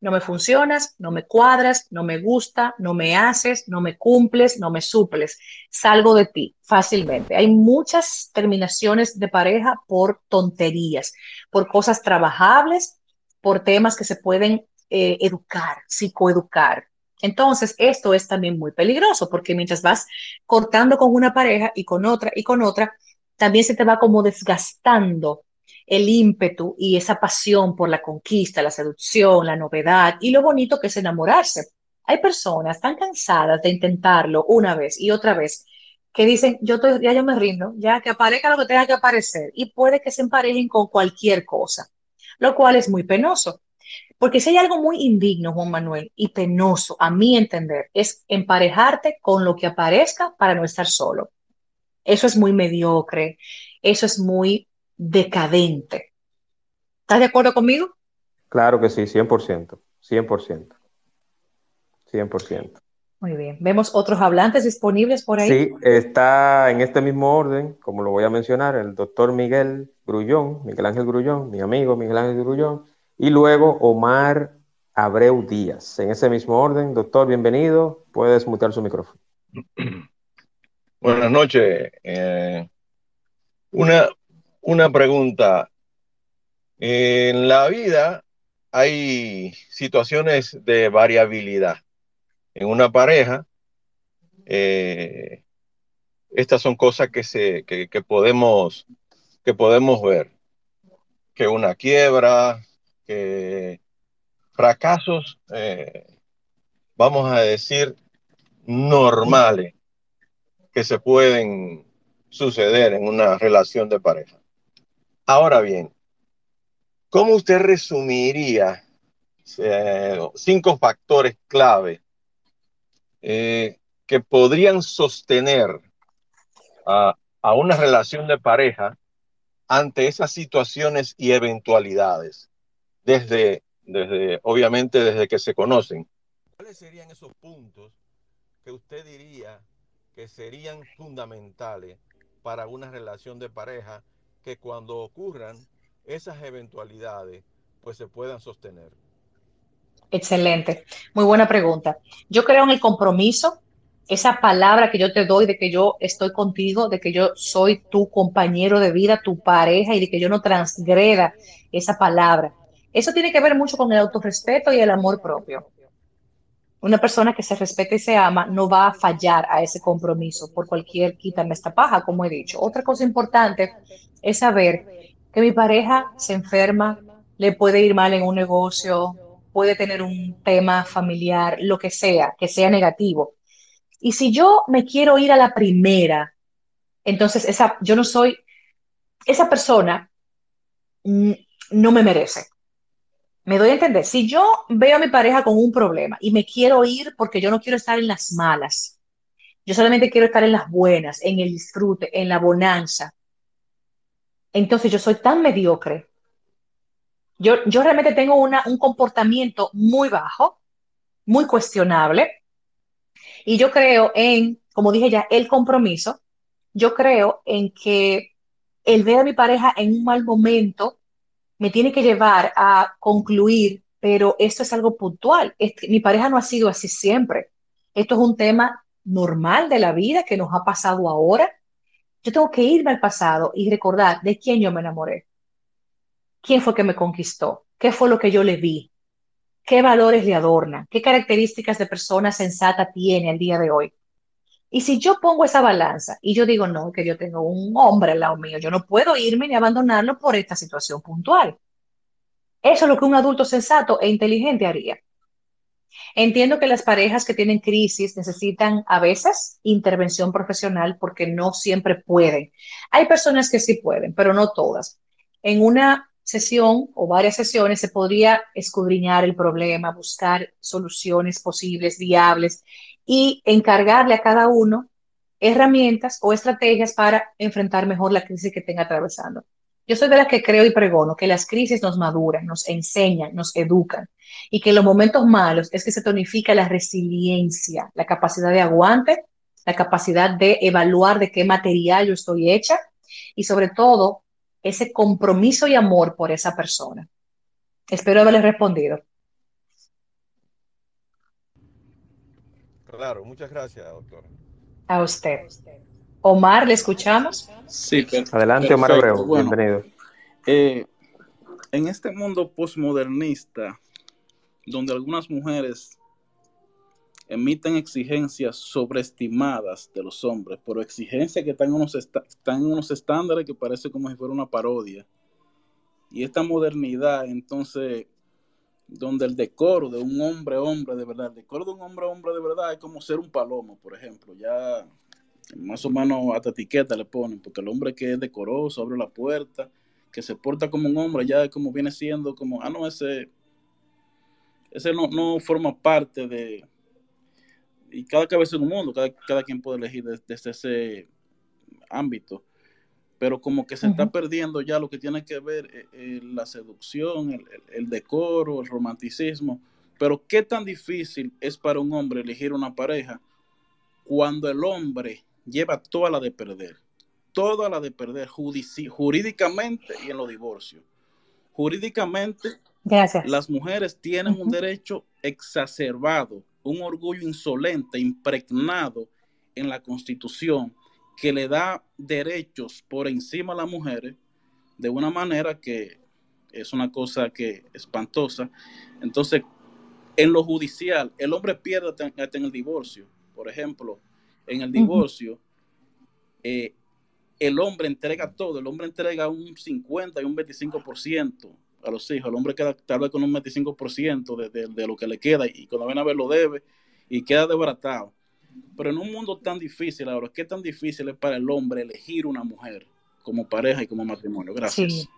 no me funcionas, no me cuadras, no me gusta, no me haces, no me cumples, no me suples. Salgo de ti fácilmente. Hay muchas terminaciones de pareja por tonterías, por cosas trabajables, por temas que se pueden eh, educar, psicoeducar. Entonces, esto es también muy peligroso porque mientras vas cortando con una pareja y con otra y con otra, también se te va como desgastando el ímpetu y esa pasión por la conquista, la seducción, la novedad y lo bonito que es enamorarse. Hay personas tan cansadas de intentarlo una vez y otra vez que dicen, yo ya yo me rindo, ya que aparezca lo que tenga que aparecer y puede que se emparejen con cualquier cosa, lo cual es muy penoso. Porque si hay algo muy indigno, Juan Manuel, y penoso, a mi entender, es emparejarte con lo que aparezca para no estar solo. Eso es muy mediocre, eso es muy decadente. ¿Estás de acuerdo conmigo? Claro que sí, 100%, 100%. 100%. Muy bien. ¿Vemos otros hablantes disponibles por ahí? Sí, está en este mismo orden, como lo voy a mencionar, el doctor Miguel Grullón, Miguel Ángel Grullón, mi amigo Miguel Ángel Grullón, y luego Omar Abreu Díaz. En ese mismo orden, doctor, bienvenido. Puedes mutear su micrófono. <clears throat> Buenas noches. Eh, una, una pregunta. En la vida hay situaciones de variabilidad. En una pareja, eh, estas son cosas que, se, que, podemos, que podemos ver. Que una quiebra, que fracasos, eh, vamos a decir, normales que se pueden suceder en una relación de pareja. Ahora bien, ¿cómo usted resumiría eh, cinco factores clave eh, que podrían sostener a, a una relación de pareja ante esas situaciones y eventualidades, desde, desde, obviamente desde que se conocen. ¿Cuáles serían esos puntos que usted diría que serían fundamentales para una relación de pareja que cuando ocurran esas eventualidades, pues se puedan sostener? Excelente, muy buena pregunta. Yo creo en el compromiso esa palabra que yo te doy de que yo estoy contigo, de que yo soy tu compañero de vida, tu pareja y de que yo no transgreda esa palabra. Eso tiene que ver mucho con el autorrespeto y el amor propio. Una persona que se respeta y se ama no va a fallar a ese compromiso por cualquier quítame esta paja, como he dicho. Otra cosa importante es saber que mi pareja se enferma, le puede ir mal en un negocio, puede tener un tema familiar, lo que sea, que sea negativo y si yo me quiero ir a la primera, entonces esa, yo no soy, esa persona mm, no me merece. Me doy a entender, si yo veo a mi pareja con un problema y me quiero ir porque yo no quiero estar en las malas, yo solamente quiero estar en las buenas, en el disfrute, en la bonanza, entonces yo soy tan mediocre. Yo, yo realmente tengo una, un comportamiento muy bajo, muy cuestionable, y yo creo en, como dije ya, el compromiso. Yo creo en que el ver a mi pareja en un mal momento me tiene que llevar a concluir, pero esto es algo puntual. mi pareja no ha sido así siempre. Esto es un tema normal de la vida que nos ha pasado ahora. Yo tengo que irme al pasado y recordar de quién yo me enamoré. ¿Quién fue que me conquistó? ¿Qué fue lo que yo le vi? qué valores le adornan, qué características de persona sensata tiene al día de hoy. Y si yo pongo esa balanza y yo digo, no, que yo tengo un hombre al lado mío, yo no puedo irme ni abandonarlo por esta situación puntual. Eso es lo que un adulto sensato e inteligente haría. Entiendo que las parejas que tienen crisis necesitan a veces intervención profesional porque no siempre pueden. Hay personas que sí pueden, pero no todas. En una sesión o varias sesiones se podría escudriñar el problema, buscar soluciones posibles, viables y encargarle a cada uno herramientas o estrategias para enfrentar mejor la crisis que tenga atravesando. Yo soy de las que creo y pregono que las crisis nos maduran, nos enseñan, nos educan y que en los momentos malos es que se tonifica la resiliencia, la capacidad de aguante, la capacidad de evaluar de qué material yo estoy hecha y sobre todo ese compromiso y amor por esa persona. Espero haberle respondido. Claro, muchas gracias, doctor. A usted. Omar, ¿le escuchamos? Sí, Adelante, Omar Abreu, bienvenido. Eh, en este mundo postmodernista, donde algunas mujeres emiten exigencias sobreestimadas de los hombres, pero exigencias que están en, unos están en unos estándares que parece como si fuera una parodia. Y esta modernidad, entonces, donde el decoro de un hombre hombre de verdad, el decoro de un hombre hombre de verdad es como ser un palomo, por ejemplo, ya más o menos hasta etiqueta le ponen, porque el hombre que es decoroso, abre la puerta, que se porta como un hombre, ya es como viene siendo como, ah, no, ese, ese no, no forma parte de, y cada cabeza en un mundo, cada, quien puede elegir desde, ese ámbito, pero como que se está perdiendo ya lo que tiene que ver eh, eh, la seducción, el, decoro, el romanticismo, pero qué tan difícil es para un hombre elegir una pareja cuando el hombre lleva toda la de perder, toda la de perder jurídicamente y en los divorcios. Jurídicamente, las mujeres tienen un derecho exacerbado un orgullo insolente, impregnado en la constitución, que le da derechos por encima a las mujeres de una manera que es una cosa que espantosa. Entonces, en lo judicial, el hombre pierde hasta en el divorcio. Por ejemplo, en el divorcio, eh, el hombre entrega todo, el hombre entrega un 50 y un 25% a los hijos. El hombre queda tal vez con un 25% de, de, de, lo que le queda y cuando viene a ver lo debe y queda desbaratado. Pero en un mundo tan difícil ahora, ¿qué tan difícil es para el hombre elegir una mujer como pareja y como matrimonio? Gracias. Sí.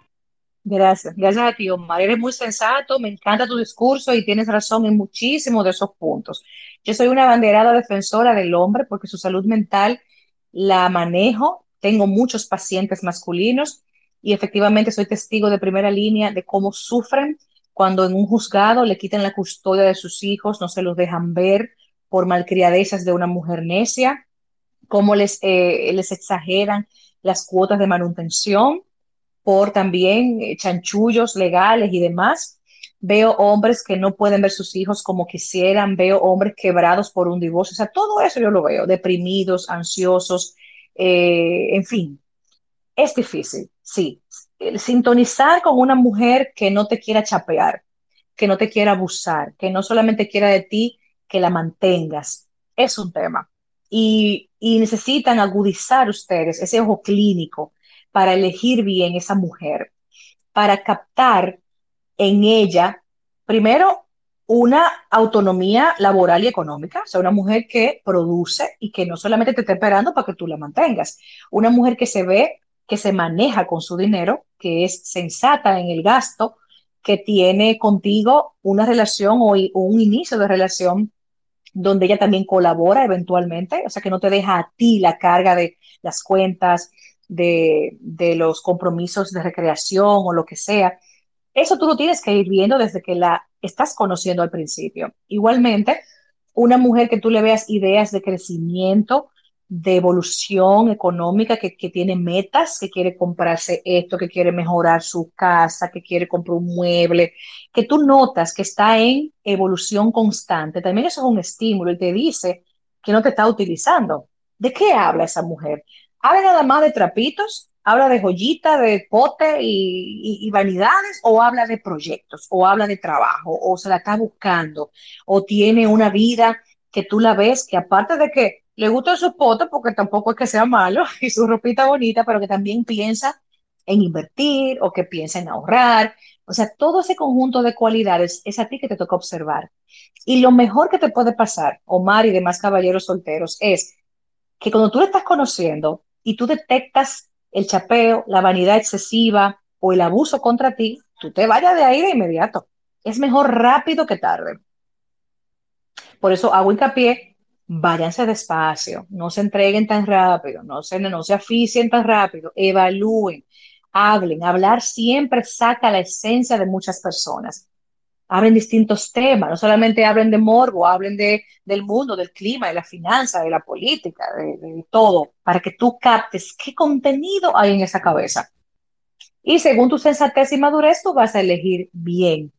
Gracias, gracias a ti, Omar. Eres muy sensato, me encanta tu discurso y tienes razón en muchísimos de esos puntos. Yo soy una banderada defensora del hombre porque su salud mental la manejo. Tengo muchos pacientes masculinos y efectivamente soy testigo de primera línea de cómo sufren cuando en un juzgado le quitan la custodia de sus hijos, no se los dejan ver por malcriadezas de una mujer necia, cómo les, eh, les exageran las cuotas de manutención por también eh, chanchullos legales y demás. Veo hombres que no pueden ver sus hijos como quisieran, veo hombres quebrados por un divorcio, o sea, todo eso yo lo veo, deprimidos, ansiosos, eh, en fin, es difícil, sí. Sintonizar con una mujer que no te quiera chapear, que no te quiera abusar, que no solamente quiera de ti que la mantengas, es un tema. Y, y necesitan agudizar ustedes ese ojo clínico para elegir bien esa mujer, para captar en ella, primero, una autonomía laboral y económica, o sea, una mujer que produce y que no solamente te esté esperando para que tú la mantengas, una mujer que se ve, que se maneja con su dinero, que es sensata en el gasto, que tiene contigo una relación o un inicio de relación donde ella también colabora eventualmente, o sea, que no te deja a ti la carga de las cuentas, de, de, los compromisos de recreación o lo que sea. Eso tú lo tienes que ir viendo desde que la estás conociendo al principio. Igualmente, una mujer que tú le veas ideas de crecimiento, de evolución económica, que, tiene metas, que quiere comprarse esto, que quiere mejorar su casa, que quiere comprar un mueble, que tú notas que está en evolución constante, también eso es un estímulo y te dice que no te está utilizando. ¿De qué habla esa mujer? ¿Habla nada más de trapitos? ¿Habla de joyita, de pote y, y, vanidades? ¿O habla de proyectos? ¿O habla de trabajo? ¿O se la está buscando? ¿O tiene una vida que tú la ves que aparte de que le gusta su pote, porque tampoco es que sea malo, <laughs> y su ropita bonita, pero que también piensa en invertir o que piensa en ahorrar? O sea, todo ese conjunto de cualidades es a ti que te toca observar. Y lo mejor que te puede pasar, Omar y demás caballeros solteros, es que cuando tú le estás conociendo, y tú detectas el chapeo, la vanidad excesiva o el abuso contra ti, tú te vayas de ahí de inmediato. Es mejor rápido que tarde. Por eso hago hincapié, váyanse despacio, no se entreguen tan rápido, no se, no se aficien tan rápido, evalúen, hablen. Hablar siempre saca la esencia de muchas personas hablen distintos temas, no solamente hablen de morbo, hablen de, del mundo, del clima, de la finanza, de la política, de, de, todo, para que tú captes qué contenido hay en esa cabeza. Y según tu sensatez y madurez, tú vas a elegir bien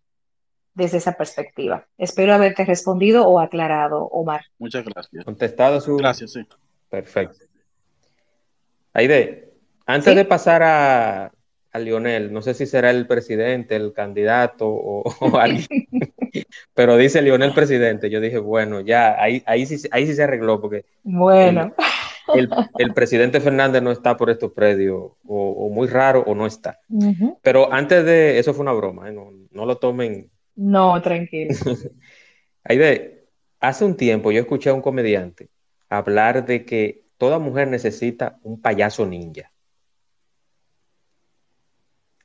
desde esa perspectiva. Espero haberte respondido o aclarado, Omar. Muchas gracias. Contestado su... Gracias, sí. Perfecto. Aide, antes ¿Sí? de pasar a, a Lionel. No sé si será el presidente, el candidato o, o <laughs> alguien. Pero dice Lionel presidente. Yo dije, bueno, ya, ahí, ahí, sí, ahí sí se arregló porque. Bueno. El, el, el presidente Fernández no está por estos predios, o, o muy raro, o no está. Uh -huh. Pero antes de. Eso fue una broma, ¿eh? no, no, lo tomen. No, tranquilo. <laughs> Aide, hace un tiempo yo escuché a un comediante hablar de que toda mujer necesita un payaso ninja.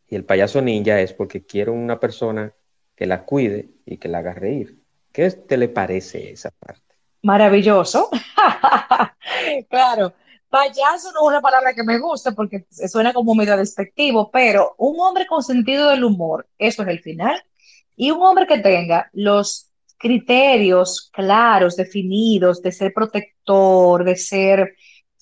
Y el payaso ninja es porque quiere una persona que la cuide y que la haga reír. ¿Qué te le parece esa parte? Maravilloso. <laughs> claro, payaso no es una palabra que me gusta porque suena como medio despectivo, pero un hombre con sentido del humor, eso es el final. Y un hombre que tenga los criterios claros, definidos, de ser protector, de ser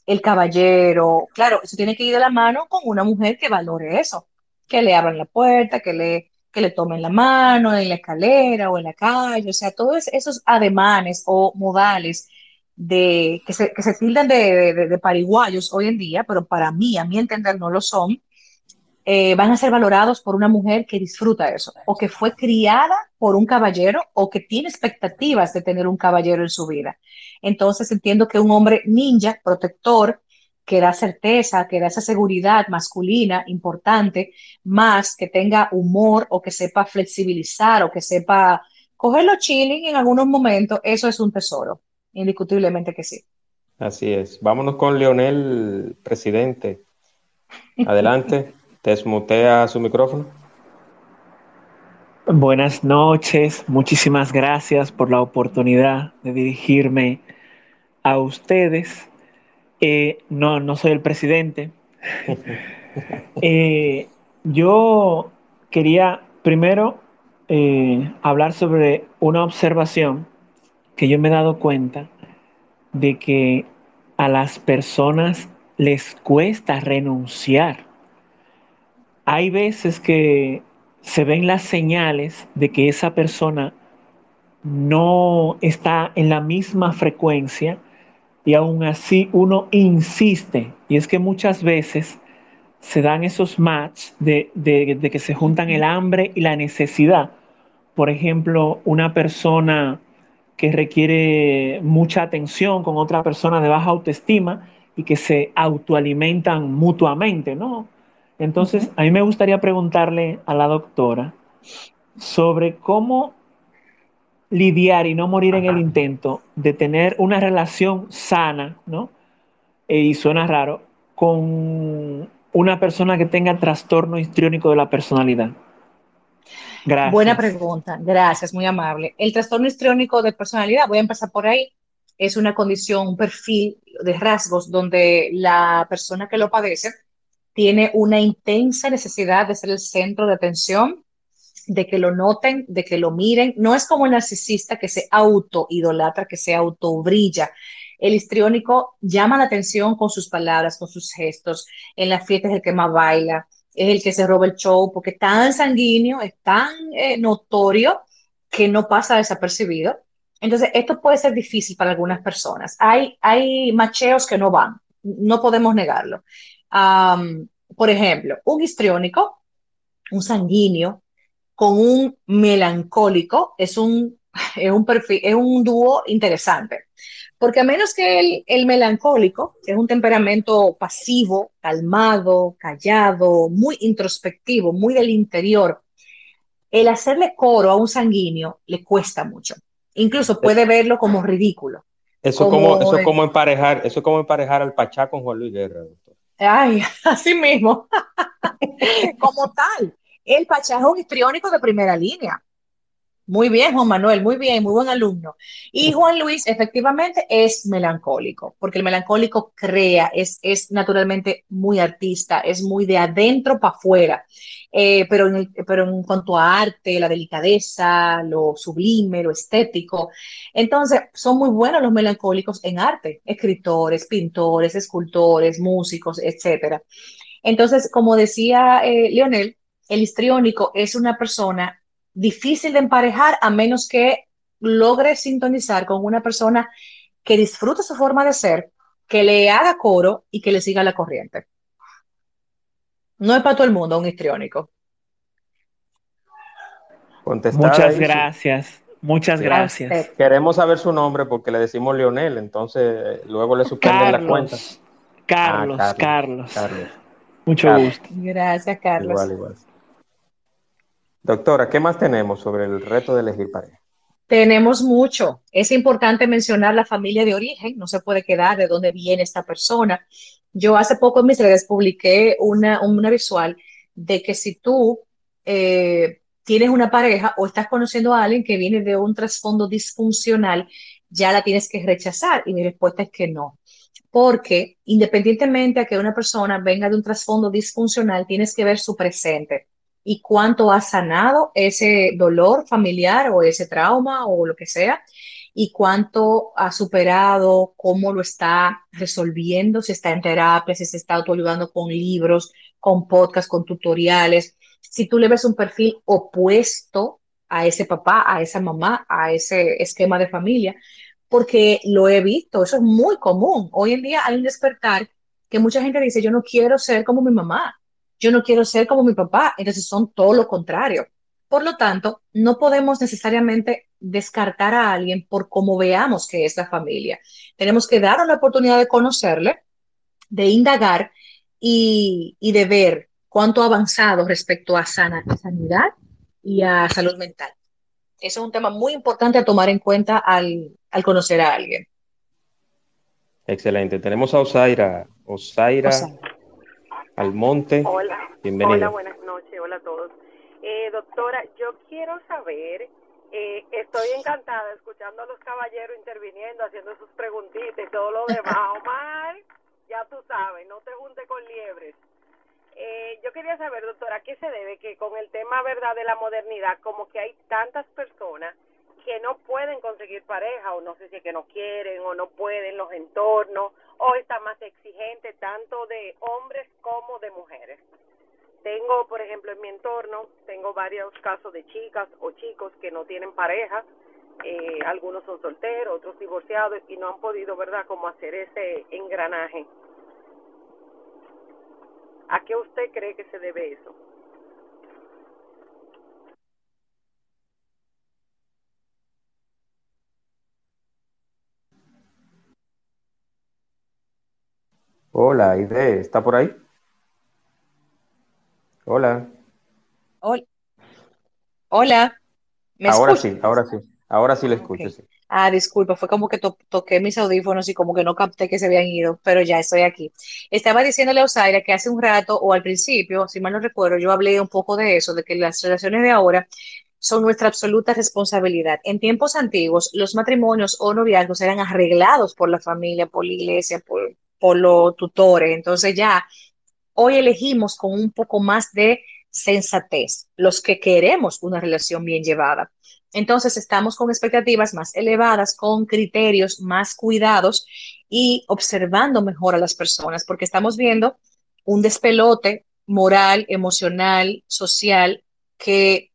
el caballero. Claro, eso tiene que ir de la mano con una mujer que valore eso que le abran la puerta, que le, que le tomen la mano en la escalera o en la calle, o sea, todos esos ademanes o modales de, que, se, que se tildan de, de, de, pariguayos hoy en día, pero para mí, a mi entender, no lo son, eh, van a ser valorados por una mujer que disfruta eso, o que fue criada por un caballero, o que tiene expectativas de tener un caballero en su vida. Entonces entiendo que un hombre ninja, protector, que da certeza, que da esa seguridad masculina importante, más que tenga humor o que sepa flexibilizar o que sepa cogerlo chilling en algunos momentos, eso es un tesoro, indiscutiblemente que sí. Así es. Vámonos con Leonel, presidente. Adelante, <laughs> desmutea su micrófono. Buenas noches, muchísimas gracias por la oportunidad de dirigirme a ustedes. Eh, no, no soy el presidente. <laughs> Eh, yo quería primero eh, hablar sobre una observación que yo me he dado cuenta de que a las personas les cuesta renunciar. Hay veces que se ven las señales de que esa persona no está en la misma frecuencia y aún así uno insiste. Y es que muchas veces se dan esos match de, de, que se juntan el hambre y la necesidad. Por ejemplo, una persona que requiere mucha atención con otra persona de baja autoestima y que se autoalimentan mutuamente, ¿no? Entonces, a mí me gustaría preguntarle a la doctora sobre cómo lidiar y no morir en el intento de tener una relación sana, ¿no? E, y suena raro, con una persona que tenga trastorno histriónico de la personalidad. Gracias. Buena pregunta, gracias, muy amable. El trastorno histriónico de personalidad, voy a empezar por ahí, es una condición, un perfil de rasgos donde la persona que lo padece tiene una intensa necesidad de ser el centro de atención, de que lo noten, de que lo miren. No es como el narcisista que se auto-idolatra, que se auto-brilla. El histriónico llama la atención con sus palabras, con sus gestos. En las fiestas es el que más baila, es el que se roba el show, porque es tan sanguíneo, es tan eh, notorio que no pasa desapercibido. Entonces, esto puede ser difícil para algunas personas. Hay, hay macheos que no van, no podemos negarlo. Por ejemplo, un histriónico, un sanguíneo, con un melancólico es un, <laughs> es un, perfil, es un dúo interesante. Porque a menos que el, el melancólico, que es un temperamento pasivo, calmado, callado, muy introspectivo, muy del interior, el hacerle coro a un sanguíneo le cuesta mucho. Incluso puede verlo como ridículo. Eso como, eso como emparejar, eso como emparejar al Pachá con Juan Luis Guerra. Ay, <laughs> así mismo. como tal. El Pachá es un histriónico de primera línea. Muy bien, Juan Manuel, muy bien, muy buen alumno. Y Juan Luis efectivamente es melancólico, porque el melancólico crea, es, es naturalmente muy artista, es muy de adentro para afuera, eh, pero, en pero en cuanto a arte, la delicadeza, lo sublime, lo estético. Entonces, son muy buenos los melancólicos en arte, escritores, pintores, escultores, músicos, etc. Entonces, como decía eh, Leonel, el histriónico es una persona difícil de emparejar a menos que logre sintonizar con una persona que disfrute su forma de ser, que le haga coro y que le siga la corriente. No es para todo el mundo un histriónico. Muchas gracias. Muchas gracias. Queremos saber su nombre porque le decimos Leonel, entonces eh, luego le suspenden la cuenta. Carlos, ah, Carlos, Carlos. Mucho gusto. Gracias, Carlos. Igual, igual. Doctora, ¿qué más tenemos sobre el reto de elegir pareja? Tenemos mucho. Es importante mencionar la familia de origen, no se puede quedar de dónde viene esta persona. Yo hace poco en mis redes publiqué una, una visual de que si tú eh, tienes una pareja o estás conociendo a alguien que viene de un trasfondo disfuncional, ya la tienes que rechazar. Y mi respuesta es que no. Porque independientemente a que una persona venga de un trasfondo disfuncional, tienes que ver su presente y cuánto ha sanado ese dolor familiar o ese trauma o lo que sea y cuánto ha superado, cómo lo está resolviendo, si está en terapia, si se está autoayudando con libros, con podcasts, con tutoriales. Si tú le ves un perfil opuesto a ese papá, a esa mamá, a ese esquema de familia, porque lo he visto, eso es muy común. Hoy en día hay un despertar que mucha gente dice, yo no quiero ser como mi mamá, yo no quiero ser como mi papá, entonces son todo lo contrario. Por lo tanto, no podemos necesariamente descartar a alguien por cómo veamos que es la familia. Tenemos que dar la oportunidad de conocerle de indagar y, de ver cuánto ha avanzado respecto a, sana, a sanidad y a salud mental. Eso es un tema muy importante a tomar en cuenta al, conocer a alguien. Excelente. Tenemos a Osaira. Osaira, Almonte. Hola. Bienvenida. Hola, buenas noches. Hola a todos. Eh, doctora, yo quiero saber, eh, estoy encantada escuchando a los caballeros interviniendo, haciendo sus preguntitas y todo lo demás. <laughs> Omar, ya tú sabes, no te junte con liebres. Eh, yo quería saber, doctora, ¿a qué se debe que con el tema, verdad, de la modernidad, como que hay tantas personas que no pueden conseguir pareja, o no sé si es que no quieren, o no pueden los entornos, o está más exigente tanto de hombres como de mujeres? Tengo, por ejemplo, en mi entorno, tengo varios casos de chicas o chicos que no tienen pareja, eh, algunos son solteros, otros divorciados y no han podido, ¿verdad?, como hacer ese engranaje. ¿A qué usted cree que se debe eso? Hola, Ide, ¿está por ahí? Hola. Hola. Hola. ¿Me ahora sí, ahora sí. Ahora sí le escucho, Ah, disculpa, fue como que toqué mis audífonos y como que no capté que se habían ido, pero ya estoy aquí. Estaba diciéndole a Osaira que hace un rato o al principio, si mal no recuerdo, yo hablé un poco de eso, de que las relaciones de ahora son nuestra absoluta responsabilidad. En tiempos antiguos, los matrimonios o noviazgos eran arreglados por la familia, por la iglesia, por, por los tutores. Entonces ya hoy elegimos con un poco más de sensatez, los que queremos una relación bien llevada. Entonces estamos con expectativas más elevadas, con criterios más cuidados y observando mejor a las personas, porque estamos viendo un despelote moral, emocional, social, que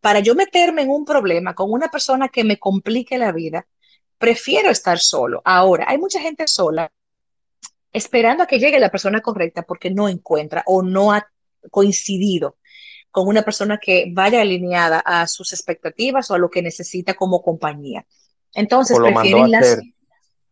para yo meterme en un problema con una persona que me complique la vida, prefiero estar solo. Ahora, hay mucha gente sola esperando a que llegue la persona correcta porque no encuentra o no ha coincidido con una persona que vaya alineada a sus expectativas o a lo que necesita como compañía. Entonces, o lo mandó a hacer,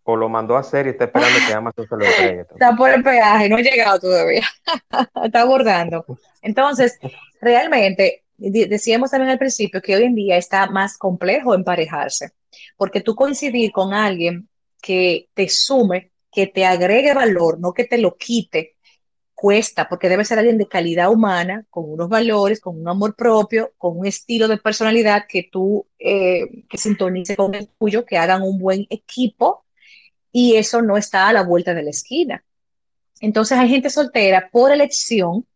o lo mandó a hacer y está esperando que Amazon se lo entregue. Está por el peaje, no ha llegado todavía. <laughs> está abordando. Entonces, realmente, decíamos también al principio que hoy en día está más complejo emparejarse, porque tú coincidir con alguien que te sume, que te agregue valor, no que te lo quite, cuesta, porque debe ser alguien de calidad humana, con unos valores, con un amor propio, con un estilo de personalidad que tú, eh, que sintonice con el tuyo, que hagan un buen equipo, y eso no está a la vuelta de la esquina. Entonces hay gente soltera por elección,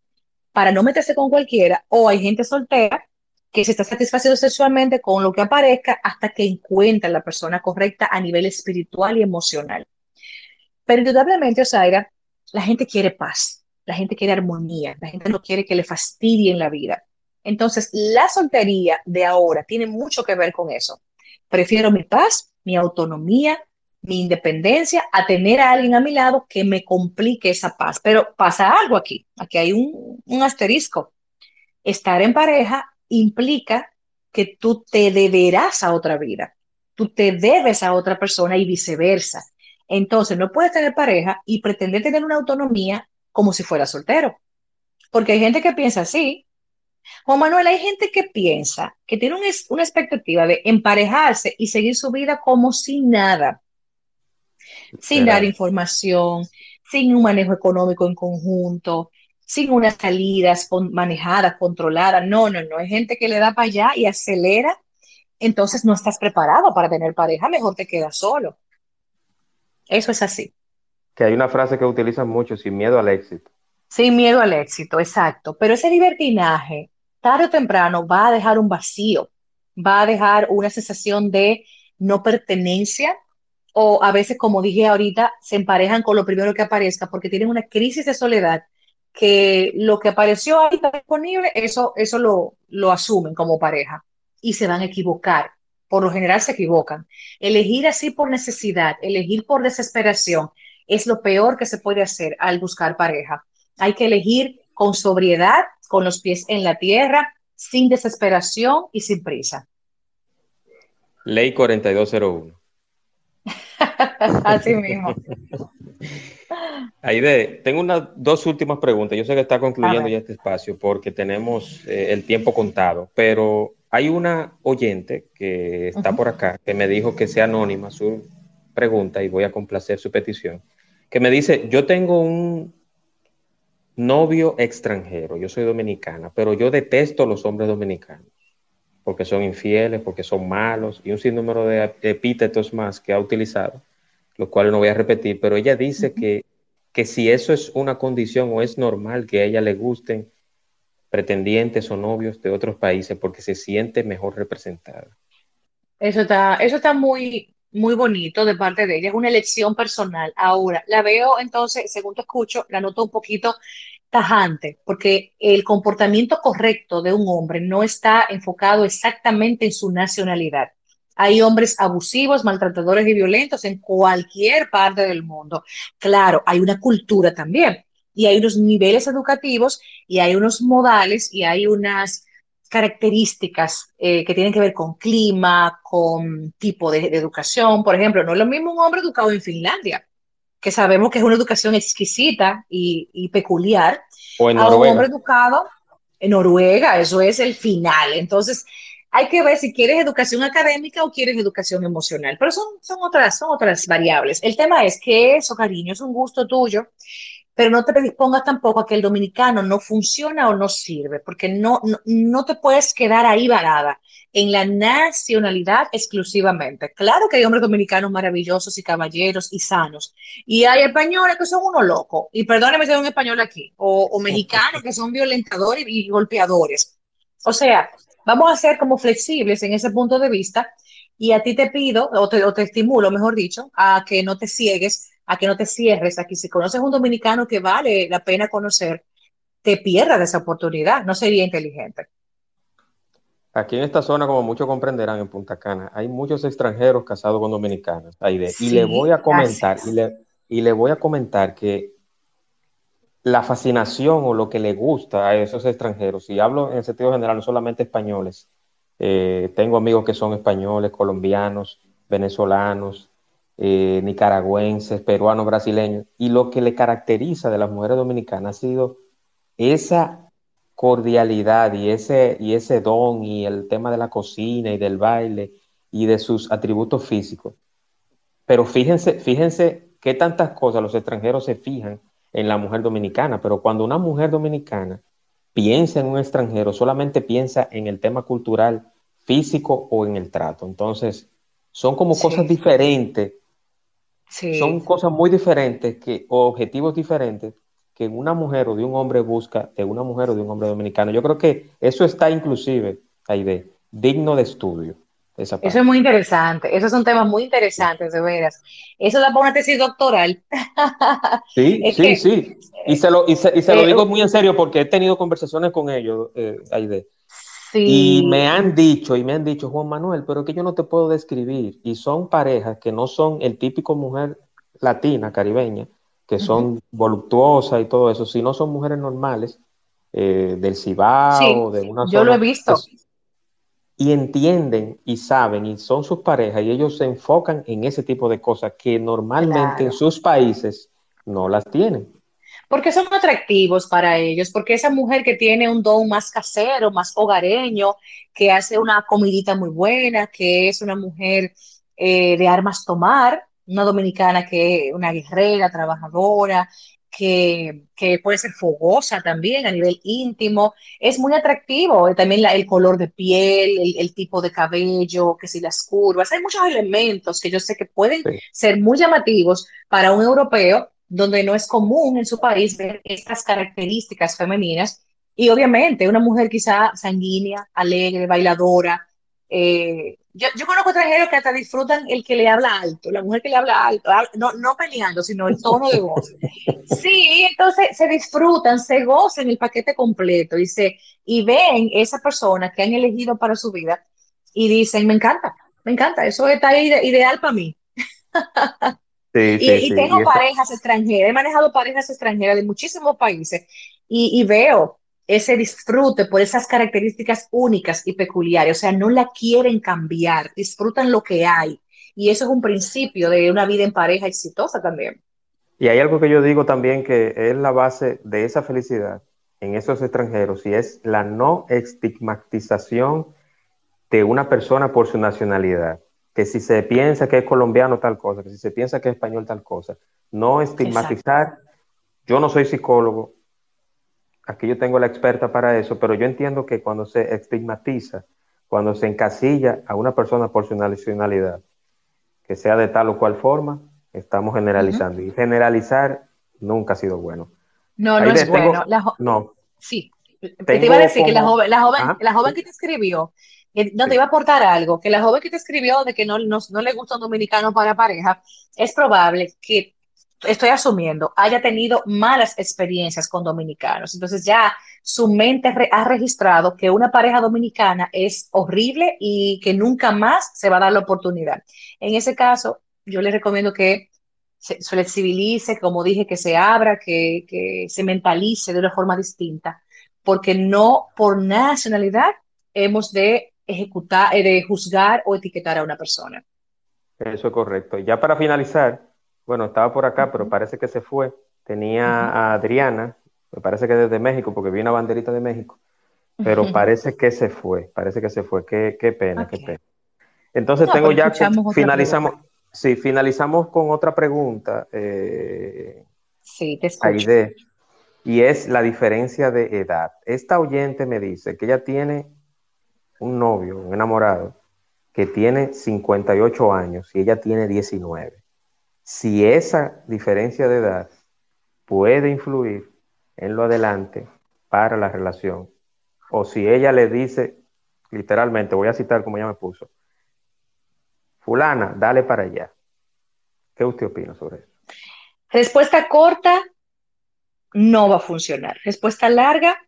para no meterse con cualquiera, o hay gente soltera que se está satisfaciendo sexualmente con lo que aparezca hasta que encuentra la persona correcta a nivel espiritual y emocional. Pero indudablemente, Osaira, la gente quiere paz la gente quiere armonía, la gente no quiere que le fastidien la vida. Entonces, la soltería de ahora tiene mucho que ver con eso. Prefiero mi paz, mi autonomía, mi independencia a tener a alguien a mi lado que me complique esa paz. Pero pasa algo aquí, aquí hay un, un asterisco. Estar en pareja implica que tú te deberás a otra vida, tú te debes a otra persona y viceversa. Entonces, no puedes tener pareja y pretender tener una autonomía como si fuera soltero. Porque hay gente que piensa así. Juan Manuel, hay gente que piensa que tiene una expectativa de emparejarse y seguir su vida como sin nada, sin dar información, sin un manejo económico en conjunto, sin unas salidas manejadas, controladas. No, no, no. Hay gente que le da para allá y acelera. Entonces no estás preparado para tener pareja, mejor te quedas solo. Eso es así que hay una frase que utilizan mucho, sin miedo al éxito. Sin miedo al éxito, exacto. Pero ese libertinaje, tarde o temprano, va a dejar un vacío, va a dejar una sensación de no pertenencia o a veces, como dije ahorita, se emparejan con lo primero que aparezca porque tienen una crisis de soledad que lo que apareció ahí está disponible, eso, eso lo, lo asumen como pareja y se van a equivocar. Por lo general se equivocan. Elegir así por necesidad, elegir por desesperación, es lo peor que se puede hacer al buscar pareja. Hay que elegir con sobriedad, con los pies en la tierra, sin desesperación y sin prisa. Ley 4201. <laughs> Así mismo. Aide, tengo unas dos últimas preguntas. Yo sé que está concluyendo ya este espacio porque tenemos eh, el tiempo contado, pero hay una oyente que está por acá que me dijo que sea anónima su pregunta y voy a complacer su petición, que me dice, yo tengo un novio extranjero, yo soy dominicana, pero yo detesto los hombres dominicanos porque son infieles, porque son malos y un sinnúmero de epítetos más que ha utilizado, los cuales no voy a repetir, pero ella dice que, que si eso es una condición o es normal que a ella le gusten pretendientes o novios de otros países porque se siente mejor representada. Eso está, eso está muy, muy bonito de parte de ella, es una elección personal. Ahora, la veo entonces, según te escucho, la noto un poquito tajante, porque el comportamiento correcto de un hombre no está enfocado exactamente en su nacionalidad. Hay hombres abusivos, maltratadores y violentos en cualquier parte del mundo. Claro, hay una cultura también y hay unos niveles educativos y hay unos modales y hay unas características eh, que tienen que ver con clima, con tipo de, educación. Por ejemplo, no es lo mismo un hombre educado en Finlandia, que sabemos que es una educación exquisita y, peculiar, o en a un hombre educado en Noruega, eso es el final. Entonces, hay que ver si quieres educación académica o quieres educación emocional, pero son, son, otras, son otras variables. El tema es que eso, cariño, es un gusto tuyo pero no te predispongas tampoco a que el dominicano no funciona o no sirve, porque no, no, te puedes quedar ahí varada en la nacionalidad exclusivamente. Claro que hay hombres dominicanos maravillosos y caballeros y sanos, y hay españoles que son unos locos, y perdóneme si hay un español aquí, o, mexicanos que son violentadores y golpeadores. O sea, vamos a ser como flexibles en ese punto de vista, y a ti te pido, o te, o te estimulo, mejor dicho, a que no te ciegues a que no te cierres, aquí si conoces un dominicano que vale la pena conocer, te pierdas esa oportunidad, no sería inteligente. Aquí en esta zona, como muchos comprenderán, en Punta Cana, hay muchos extranjeros casados con dominicanos. y le voy a comentar, y le, y le voy a comentar que la fascinación o lo que le gusta a esos extranjeros, y hablo en el sentido general, no solamente españoles, eh, tengo amigos que son españoles, colombianos, venezolanos, eh, nicaragüenses, peruanos, brasileños, y lo que le caracteriza de las mujeres dominicanas ha sido esa cordialidad y ese, y ese don y el tema de la cocina y del baile y de sus atributos físicos. Pero fíjense, fíjense qué tantas cosas los extranjeros se fijan en la mujer dominicana, pero cuando una mujer dominicana piensa en un extranjero, solamente piensa en el tema cultural, físico o en el trato. Entonces, son como cosas diferentes son cosas muy diferentes que, o objetivos diferentes que una mujer o de un hombre busca de una mujer o de un hombre dominicano. Yo creo que eso está inclusive, ahí de digno de estudio. eso es muy interesante. Esos son temas muy interesantes, de veras. Eso da para una tesis doctoral. <laughs> Sí, sí, sí. Y se lo, y se, lo eh, digo muy en serio porque he tenido conversaciones con ellos, eh, Aide. Y me han dicho, y me han dicho, Juan Manuel, pero que yo no te puedo describir. Y son parejas que no son el típico mujer latina, caribeña, que son voluptuosas y todo eso, sino son mujeres normales, eh, del Cibao, de una Yo lo he visto. y entienden y saben, y son sus parejas, y ellos se enfocan en ese tipo de cosas que normalmente en sus países no las tienen porque son atractivos para ellos, porque esa mujer que tiene un don más casero, más hogareño, que hace una comidita muy buena, que es una mujer eh, de armas tomar, una dominicana que es una guerrera, trabajadora, que, puede ser fogosa también a nivel íntimo, es muy atractivo. También el color de piel, el, tipo de cabello, que si las curvas, hay muchos elementos que yo sé que pueden ser muy llamativos para un europeo donde no es común en su país ver estas características femeninas. Y obviamente una mujer quizá sanguínea, alegre, bailadora. Eh, yo, yo, conozco extranjeros que hasta disfrutan el que le habla alto, la mujer que le habla alto, no, no peleando, sino el tono de voz. <laughs> Sí, entonces se disfrutan, se gozan el paquete completo y, se, y ven esa persona que han elegido para su vida y dicen, me encanta, me encanta, eso está ideal para mí. <laughs> y, tengo parejas extranjeras, he manejado parejas extranjeras de muchísimos países y, veo ese disfrute por esas características únicas y peculiares, o sea, no la quieren cambiar, disfrutan lo que hay Y eso es un principio de una vida en pareja exitosa también. Y hay algo que yo digo también que es la base de esa felicidad en esos extranjeros y es la no estigmatización de una persona por su nacionalidad. Que si se piensa que es colombiano tal cosa, que si se piensa que es español tal cosa, no estigmatizar. Yo no soy psicólogo, aquí yo tengo la experta para eso, pero yo entiendo que cuando se estigmatiza, cuando se encasilla a una persona por su nacionalidad, que sea de tal o cual forma, estamos generalizando. Y generalizar nunca ha sido bueno. No, no es bueno. no. Sí. te iba a decir que la joven, la joven, la joven que te escribió, no te iba a aportar algo, que la joven que te escribió de que no, no, no le gusta un dominicano para pareja, es probable que estoy asumiendo, haya tenido malas experiencias con dominicanos. Entonces ya su mente ha registrado que una pareja dominicana es horrible y que nunca más se va a dar la oportunidad. En ese caso, yo le recomiendo que se flexibilice, como dije, que se abra, que, se mentalice de una forma distinta, porque no por nacionalidad hemos de ejecutar, eh, de juzgar o etiquetar a una persona. Eso es correcto. Ya para finalizar, bueno, estaba por acá, pero parece que se fue. Tenía a Adriana, me parece que desde México, porque vi una banderita de México, pero parece que se fue, parece que se fue. Qué, qué pena, qué pena. Entonces tengo ya, finalizamos, sí, finalizamos con otra pregunta. Eh, sí, te escucho. y es la diferencia de edad. Esta oyente me dice que ella tiene un novio, un enamorado, que tiene 58 años y ella tiene 19 si esa diferencia de edad puede influir en lo adelante para la relación, o si ella le dice, literalmente, voy a citar como ella me puso, fulana, dale para allá. ¿Qué usted opina sobre eso? Respuesta corta, no va a funcionar. Respuesta larga,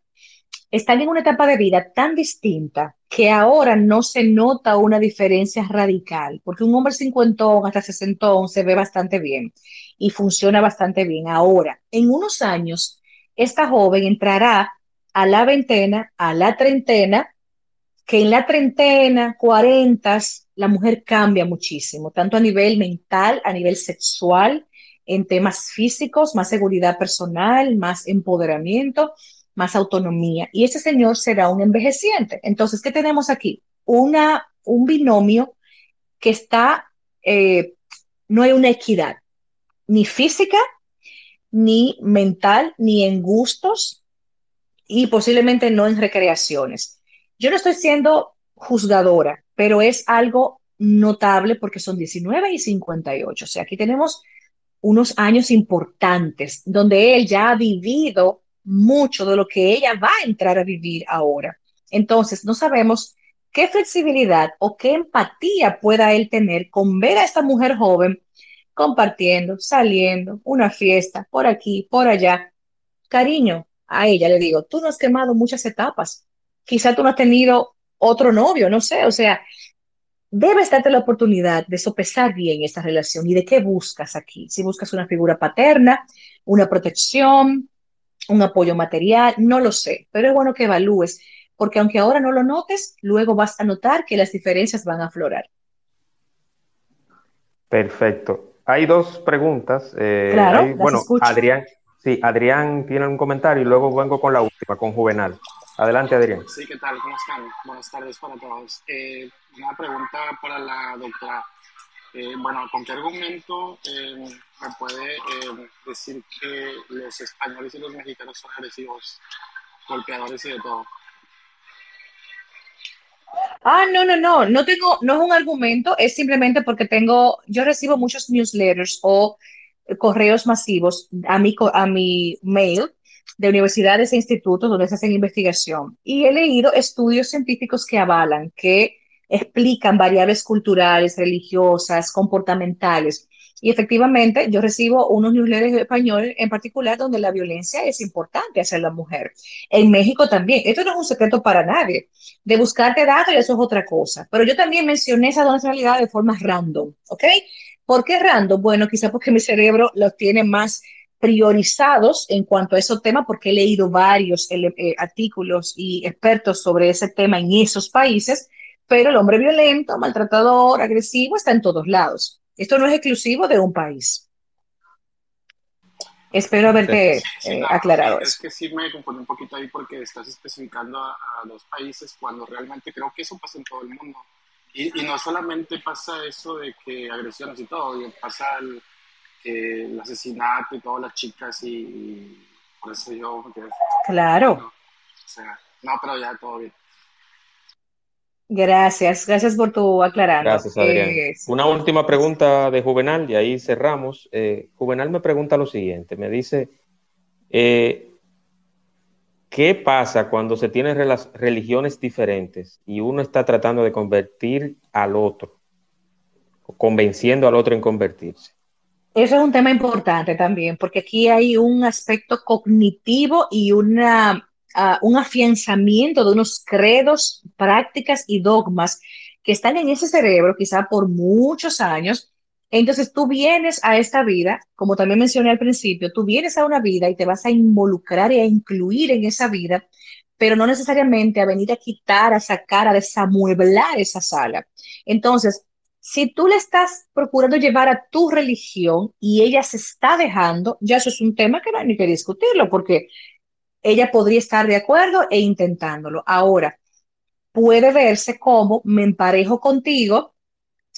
están en una etapa de vida tan distinta que ahora no se nota una diferencia radical, porque un hombre cincuentón hasta sesentón se ve bastante bien y funciona bastante bien. Ahora, en unos años, esta joven entrará a la veintena, a la treintena, que en la treintena, cuarentas, la mujer cambia muchísimo, tanto a nivel mental, a nivel sexual, en temas físicos, más seguridad personal, más empoderamiento más autonomía. Y ese señor será un envejeciente. Entonces, ¿qué tenemos aquí? Una, un binomio que está, eh, no hay una equidad, ni física, ni mental, ni en gustos y posiblemente no en recreaciones. Yo no estoy siendo juzgadora, pero es algo notable porque son 19 y 58. O sea, aquí tenemos unos años importantes donde él ya ha vivido mucho de lo que ella va a entrar a vivir ahora. Entonces, no sabemos qué flexibilidad o qué empatía pueda él tener con ver a esta mujer joven compartiendo, saliendo, una fiesta, por aquí, por allá. Cariño, a ella le digo, tú no has quemado muchas etapas. Quizá tú no has tenido otro novio, no sé, o sea, debes darte la oportunidad de sopesar bien esta relación y de qué buscas aquí. Si buscas una figura paterna, una protección, un apoyo material, no lo sé, pero es bueno que evalúes, porque aunque ahora no lo notes, luego vas a notar que las diferencias van a aflorar. Perfecto. Hay dos preguntas. Eh, claro, bueno, Adrián, sí, Adrián tiene un comentario y luego vengo con la última, con Juvenal. Adelante, Adrián. Sí, ¿qué tal? ¿Cómo están? Buenas tardes para todos. Eh, una pregunta para la doctora. Eh, bueno, ¿con qué argumento eh, me puede eh, decir que los españoles y los mexicanos son agresivos, golpeadores y de todo? Ah, no, no, no, no tengo, no es un argumento, es simplemente porque tengo, yo recibo muchos newsletters o correos masivos a mi, a mi mail de universidades e institutos donde se hacen investigación y he leído estudios científicos que avalan que explican variables culturales, religiosas, comportamentales. Y efectivamente, yo recibo unos newsletters españoles en particular donde la violencia es importante hacia la mujer. En México también. Esto no es un secreto para nadie. De buscarte datos, eso es otra cosa. Pero yo también mencioné esa nacionalidad de forma random, ¿ok? ¿Por qué random? Bueno, quizá porque mi cerebro los tiene más priorizados en cuanto a esos temas, porque he leído varios eh, artículos y expertos sobre ese tema en esos países pero el hombre violento, maltratador, agresivo está en todos lados. Esto no es exclusivo de un país. Espero haberte Sí, eh, claro, aclarado eso. es que sí me confundí un poquito ahí porque estás especificando a, a dos países cuando realmente creo que eso pasa en todo el mundo. Y, y no solamente pasa eso de que agresiones y todo, y pasa el, que el asesinato y todas las chicas y, y por eso yo... porque- Claro. no, o sea, no, pero ya todo bien. Gracias, gracias por tu aclarando. Gracias, Adrián. Una última pregunta de Juvenal y ahí cerramos. Eh, Juvenal me pregunta lo siguiente, me dice, eh, ¿qué pasa cuando se tienen religiones diferentes y uno está tratando de convertir al otro, o convenciendo al otro en convertirse? Eso es un tema importante también, porque aquí hay un aspecto cognitivo y una, un afianzamiento de unos credos, prácticas y dogmas que están en ese cerebro quizá por muchos años. Entonces tú vienes a esta vida, como también mencioné al principio, tú vienes a una vida y te vas a involucrar y a incluir en esa vida, pero no necesariamente a venir a quitar, a sacar, a desamueblar esa sala. Entonces, si tú le estás procurando llevar a tu religión y ella se está dejando, ya eso es un tema que no hay ni que discutirlo, porque ella podría estar de acuerdo e intentándolo. Ahora, puede verse como me emparejo contigo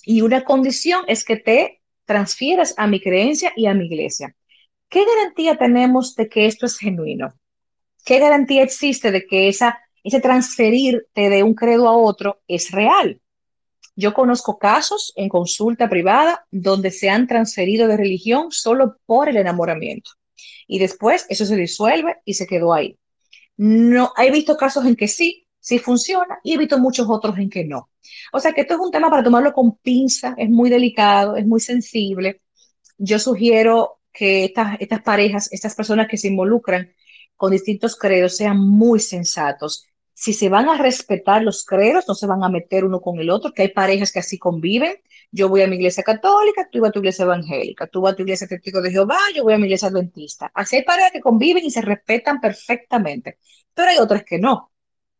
y una condición es que te transfieras a mi creencia y a mi iglesia. ¿Qué garantía tenemos de que esto es genuino? ¿Qué garantía existe de que esa, ese transferirte de un credo a otro es real? Yo conozco casos en consulta privada donde se han transferido de religión solo por el enamoramiento y después eso se disuelve y se quedó ahí. No, he visto casos en que sí, sí funciona y he visto muchos otros en que no. O sea que esto es un tema para tomarlo con pinza, es muy delicado, es muy sensible. Yo sugiero que estas, estas parejas, estas personas que se involucran con distintos credos sean muy sensatos. Si se van a respetar los credos, no se van a meter uno con el otro, que hay parejas que así conviven. Yo voy a mi iglesia católica, tú vas a tu iglesia evangélica, tú vas a tu iglesia testigo de Jehová, yo voy a mi iglesia adventista. Así hay parejas que conviven y se respetan perfectamente, pero hay otras que no.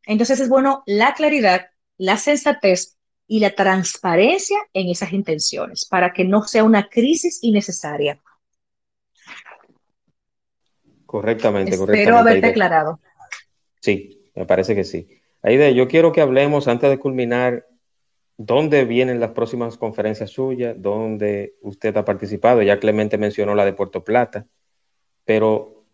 Entonces es bueno la claridad, la sensatez y la transparencia en esas intenciones para que no sea una crisis innecesaria. Correctamente, Espero correctamente. haberte Aide. aclarado. Sí, me parece que sí. Aide, yo quiero que hablemos antes de culminar dónde vienen las próximas conferencias suyas, dónde usted ha participado. Ya Clemente mencionó la de Puerto Plata, pero,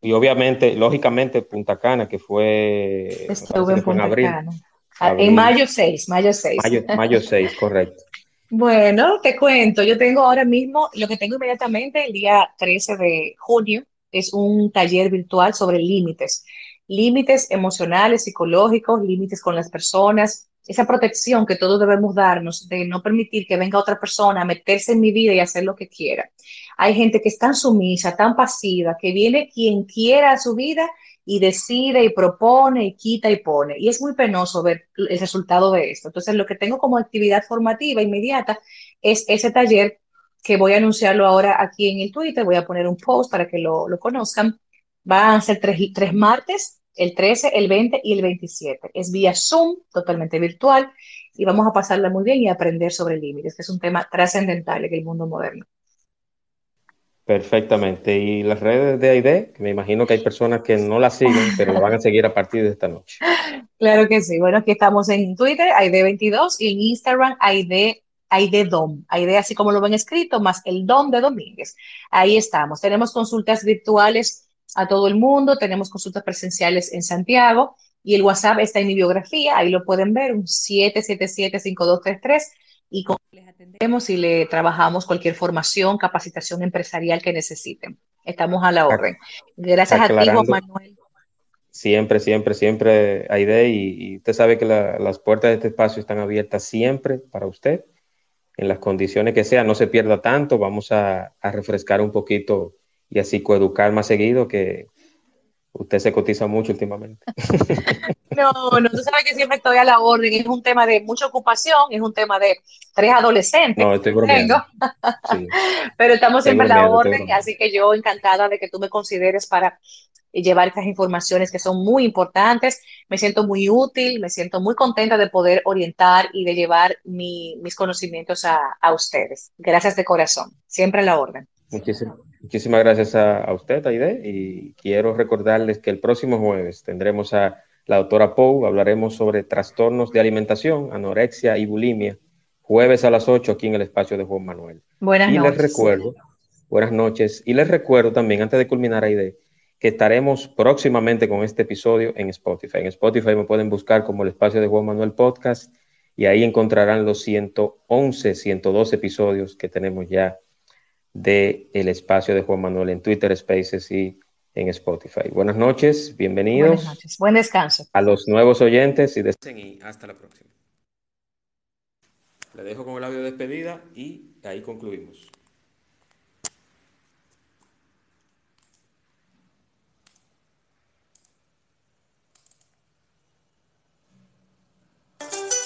y obviamente, lógicamente, Punta Cana, que fue, Estuve en que fue en Punta abril. Cana. Ah, Abril. En mayo 6, mayo 6. Mayo, mayo 6, correcto. Bueno, te cuento, yo tengo ahora mismo, lo que tengo inmediatamente el día 13 de junio es un taller virtual sobre límites, límites emocionales, psicológicos, límites con las personas, esa protección que todos debemos darnos de no permitir que venga otra persona a meterse en mi vida y hacer lo que quiera. Hay gente que es tan sumisa, tan pasiva, que viene quien quiera a su vida y decide y propone y quita y pone. Y es muy penoso ver el resultado de esto. Entonces, lo que tengo como actividad formativa inmediata es ese taller que voy a anunciarlo ahora aquí en el Twitter. Voy a poner un post para que lo, lo conozcan. Van a ser tres, tres martes, el 13, el 20 y el 27. Es vía Zoom, totalmente virtual, y vamos a pasarla muy bien y aprender sobre límites, que es un tema trascendental en el mundo moderno. Perfectamente. Y las redes de que me imagino que hay personas que no la siguen, pero la van a seguir a partir de esta noche. <laughs> Claro que sí. Bueno, aquí estamos en Twitter, ID22, y en Instagram, ID, IDDOM. ID así como lo ven escrito, más el DOM de Domínguez. Ahí estamos. Tenemos consultas virtuales a todo el mundo, tenemos consultas presenciales en Santiago, y el WhatsApp está en mi biografía, ahí lo pueden ver, un 777-5233, y con les atendemos y le trabajamos cualquier formación, capacitación empresarial que necesiten. Estamos a la orden. Gracias a ti, Juan Aclarando. Manuel. Siempre, siempre, siempre, Aide, y, y usted sabe que la- las puertas de este espacio están abiertas siempre para usted, en las condiciones que sea, no se pierda tanto, vamos a, a refrescar un poquito y así coeducar más seguido, que usted se cotiza mucho últimamente. <laughs> No, no, tú sabes que siempre estoy a la orden. Es un tema de mucha ocupación, es un tema de tres adolescentes No, estoy bromeando. Sí. <laughs> pero estamos Estoy siempre a la orden, así que yo encantada de que tú me consideres para llevar estas informaciones que son muy importantes. Me siento muy útil, me siento muy contenta de poder orientar y de llevar mis conocimientos a, ustedes. Gracias de corazón. Siempre a la orden. Muchísimas, muchísimas gracias a, a, usted, Aide, y quiero recordarles que el próximo jueves tendremos a la doctora Pou, hablaremos sobre trastornos de alimentación, anorexia y bulimia, jueves a las 8 aquí en el espacio de Juan Manuel. Buenas y noches. les recuerdo, buenas noches, y les recuerdo también, antes de culminar, Aide, que estaremos próximamente con este episodio en Spotify. En Spotify me pueden buscar como el espacio de Juan Manuel Podcast y ahí encontrarán los 111, 112 episodios que tenemos ya de el espacio de Juan Manuel en Twitter Spaces y en Spotify. Buenas noches, bienvenidos. Buenas noches, buen descanso. A los nuevos oyentes y, de... y hasta la próxima. Le dejo con el audio de despedida y ahí concluimos.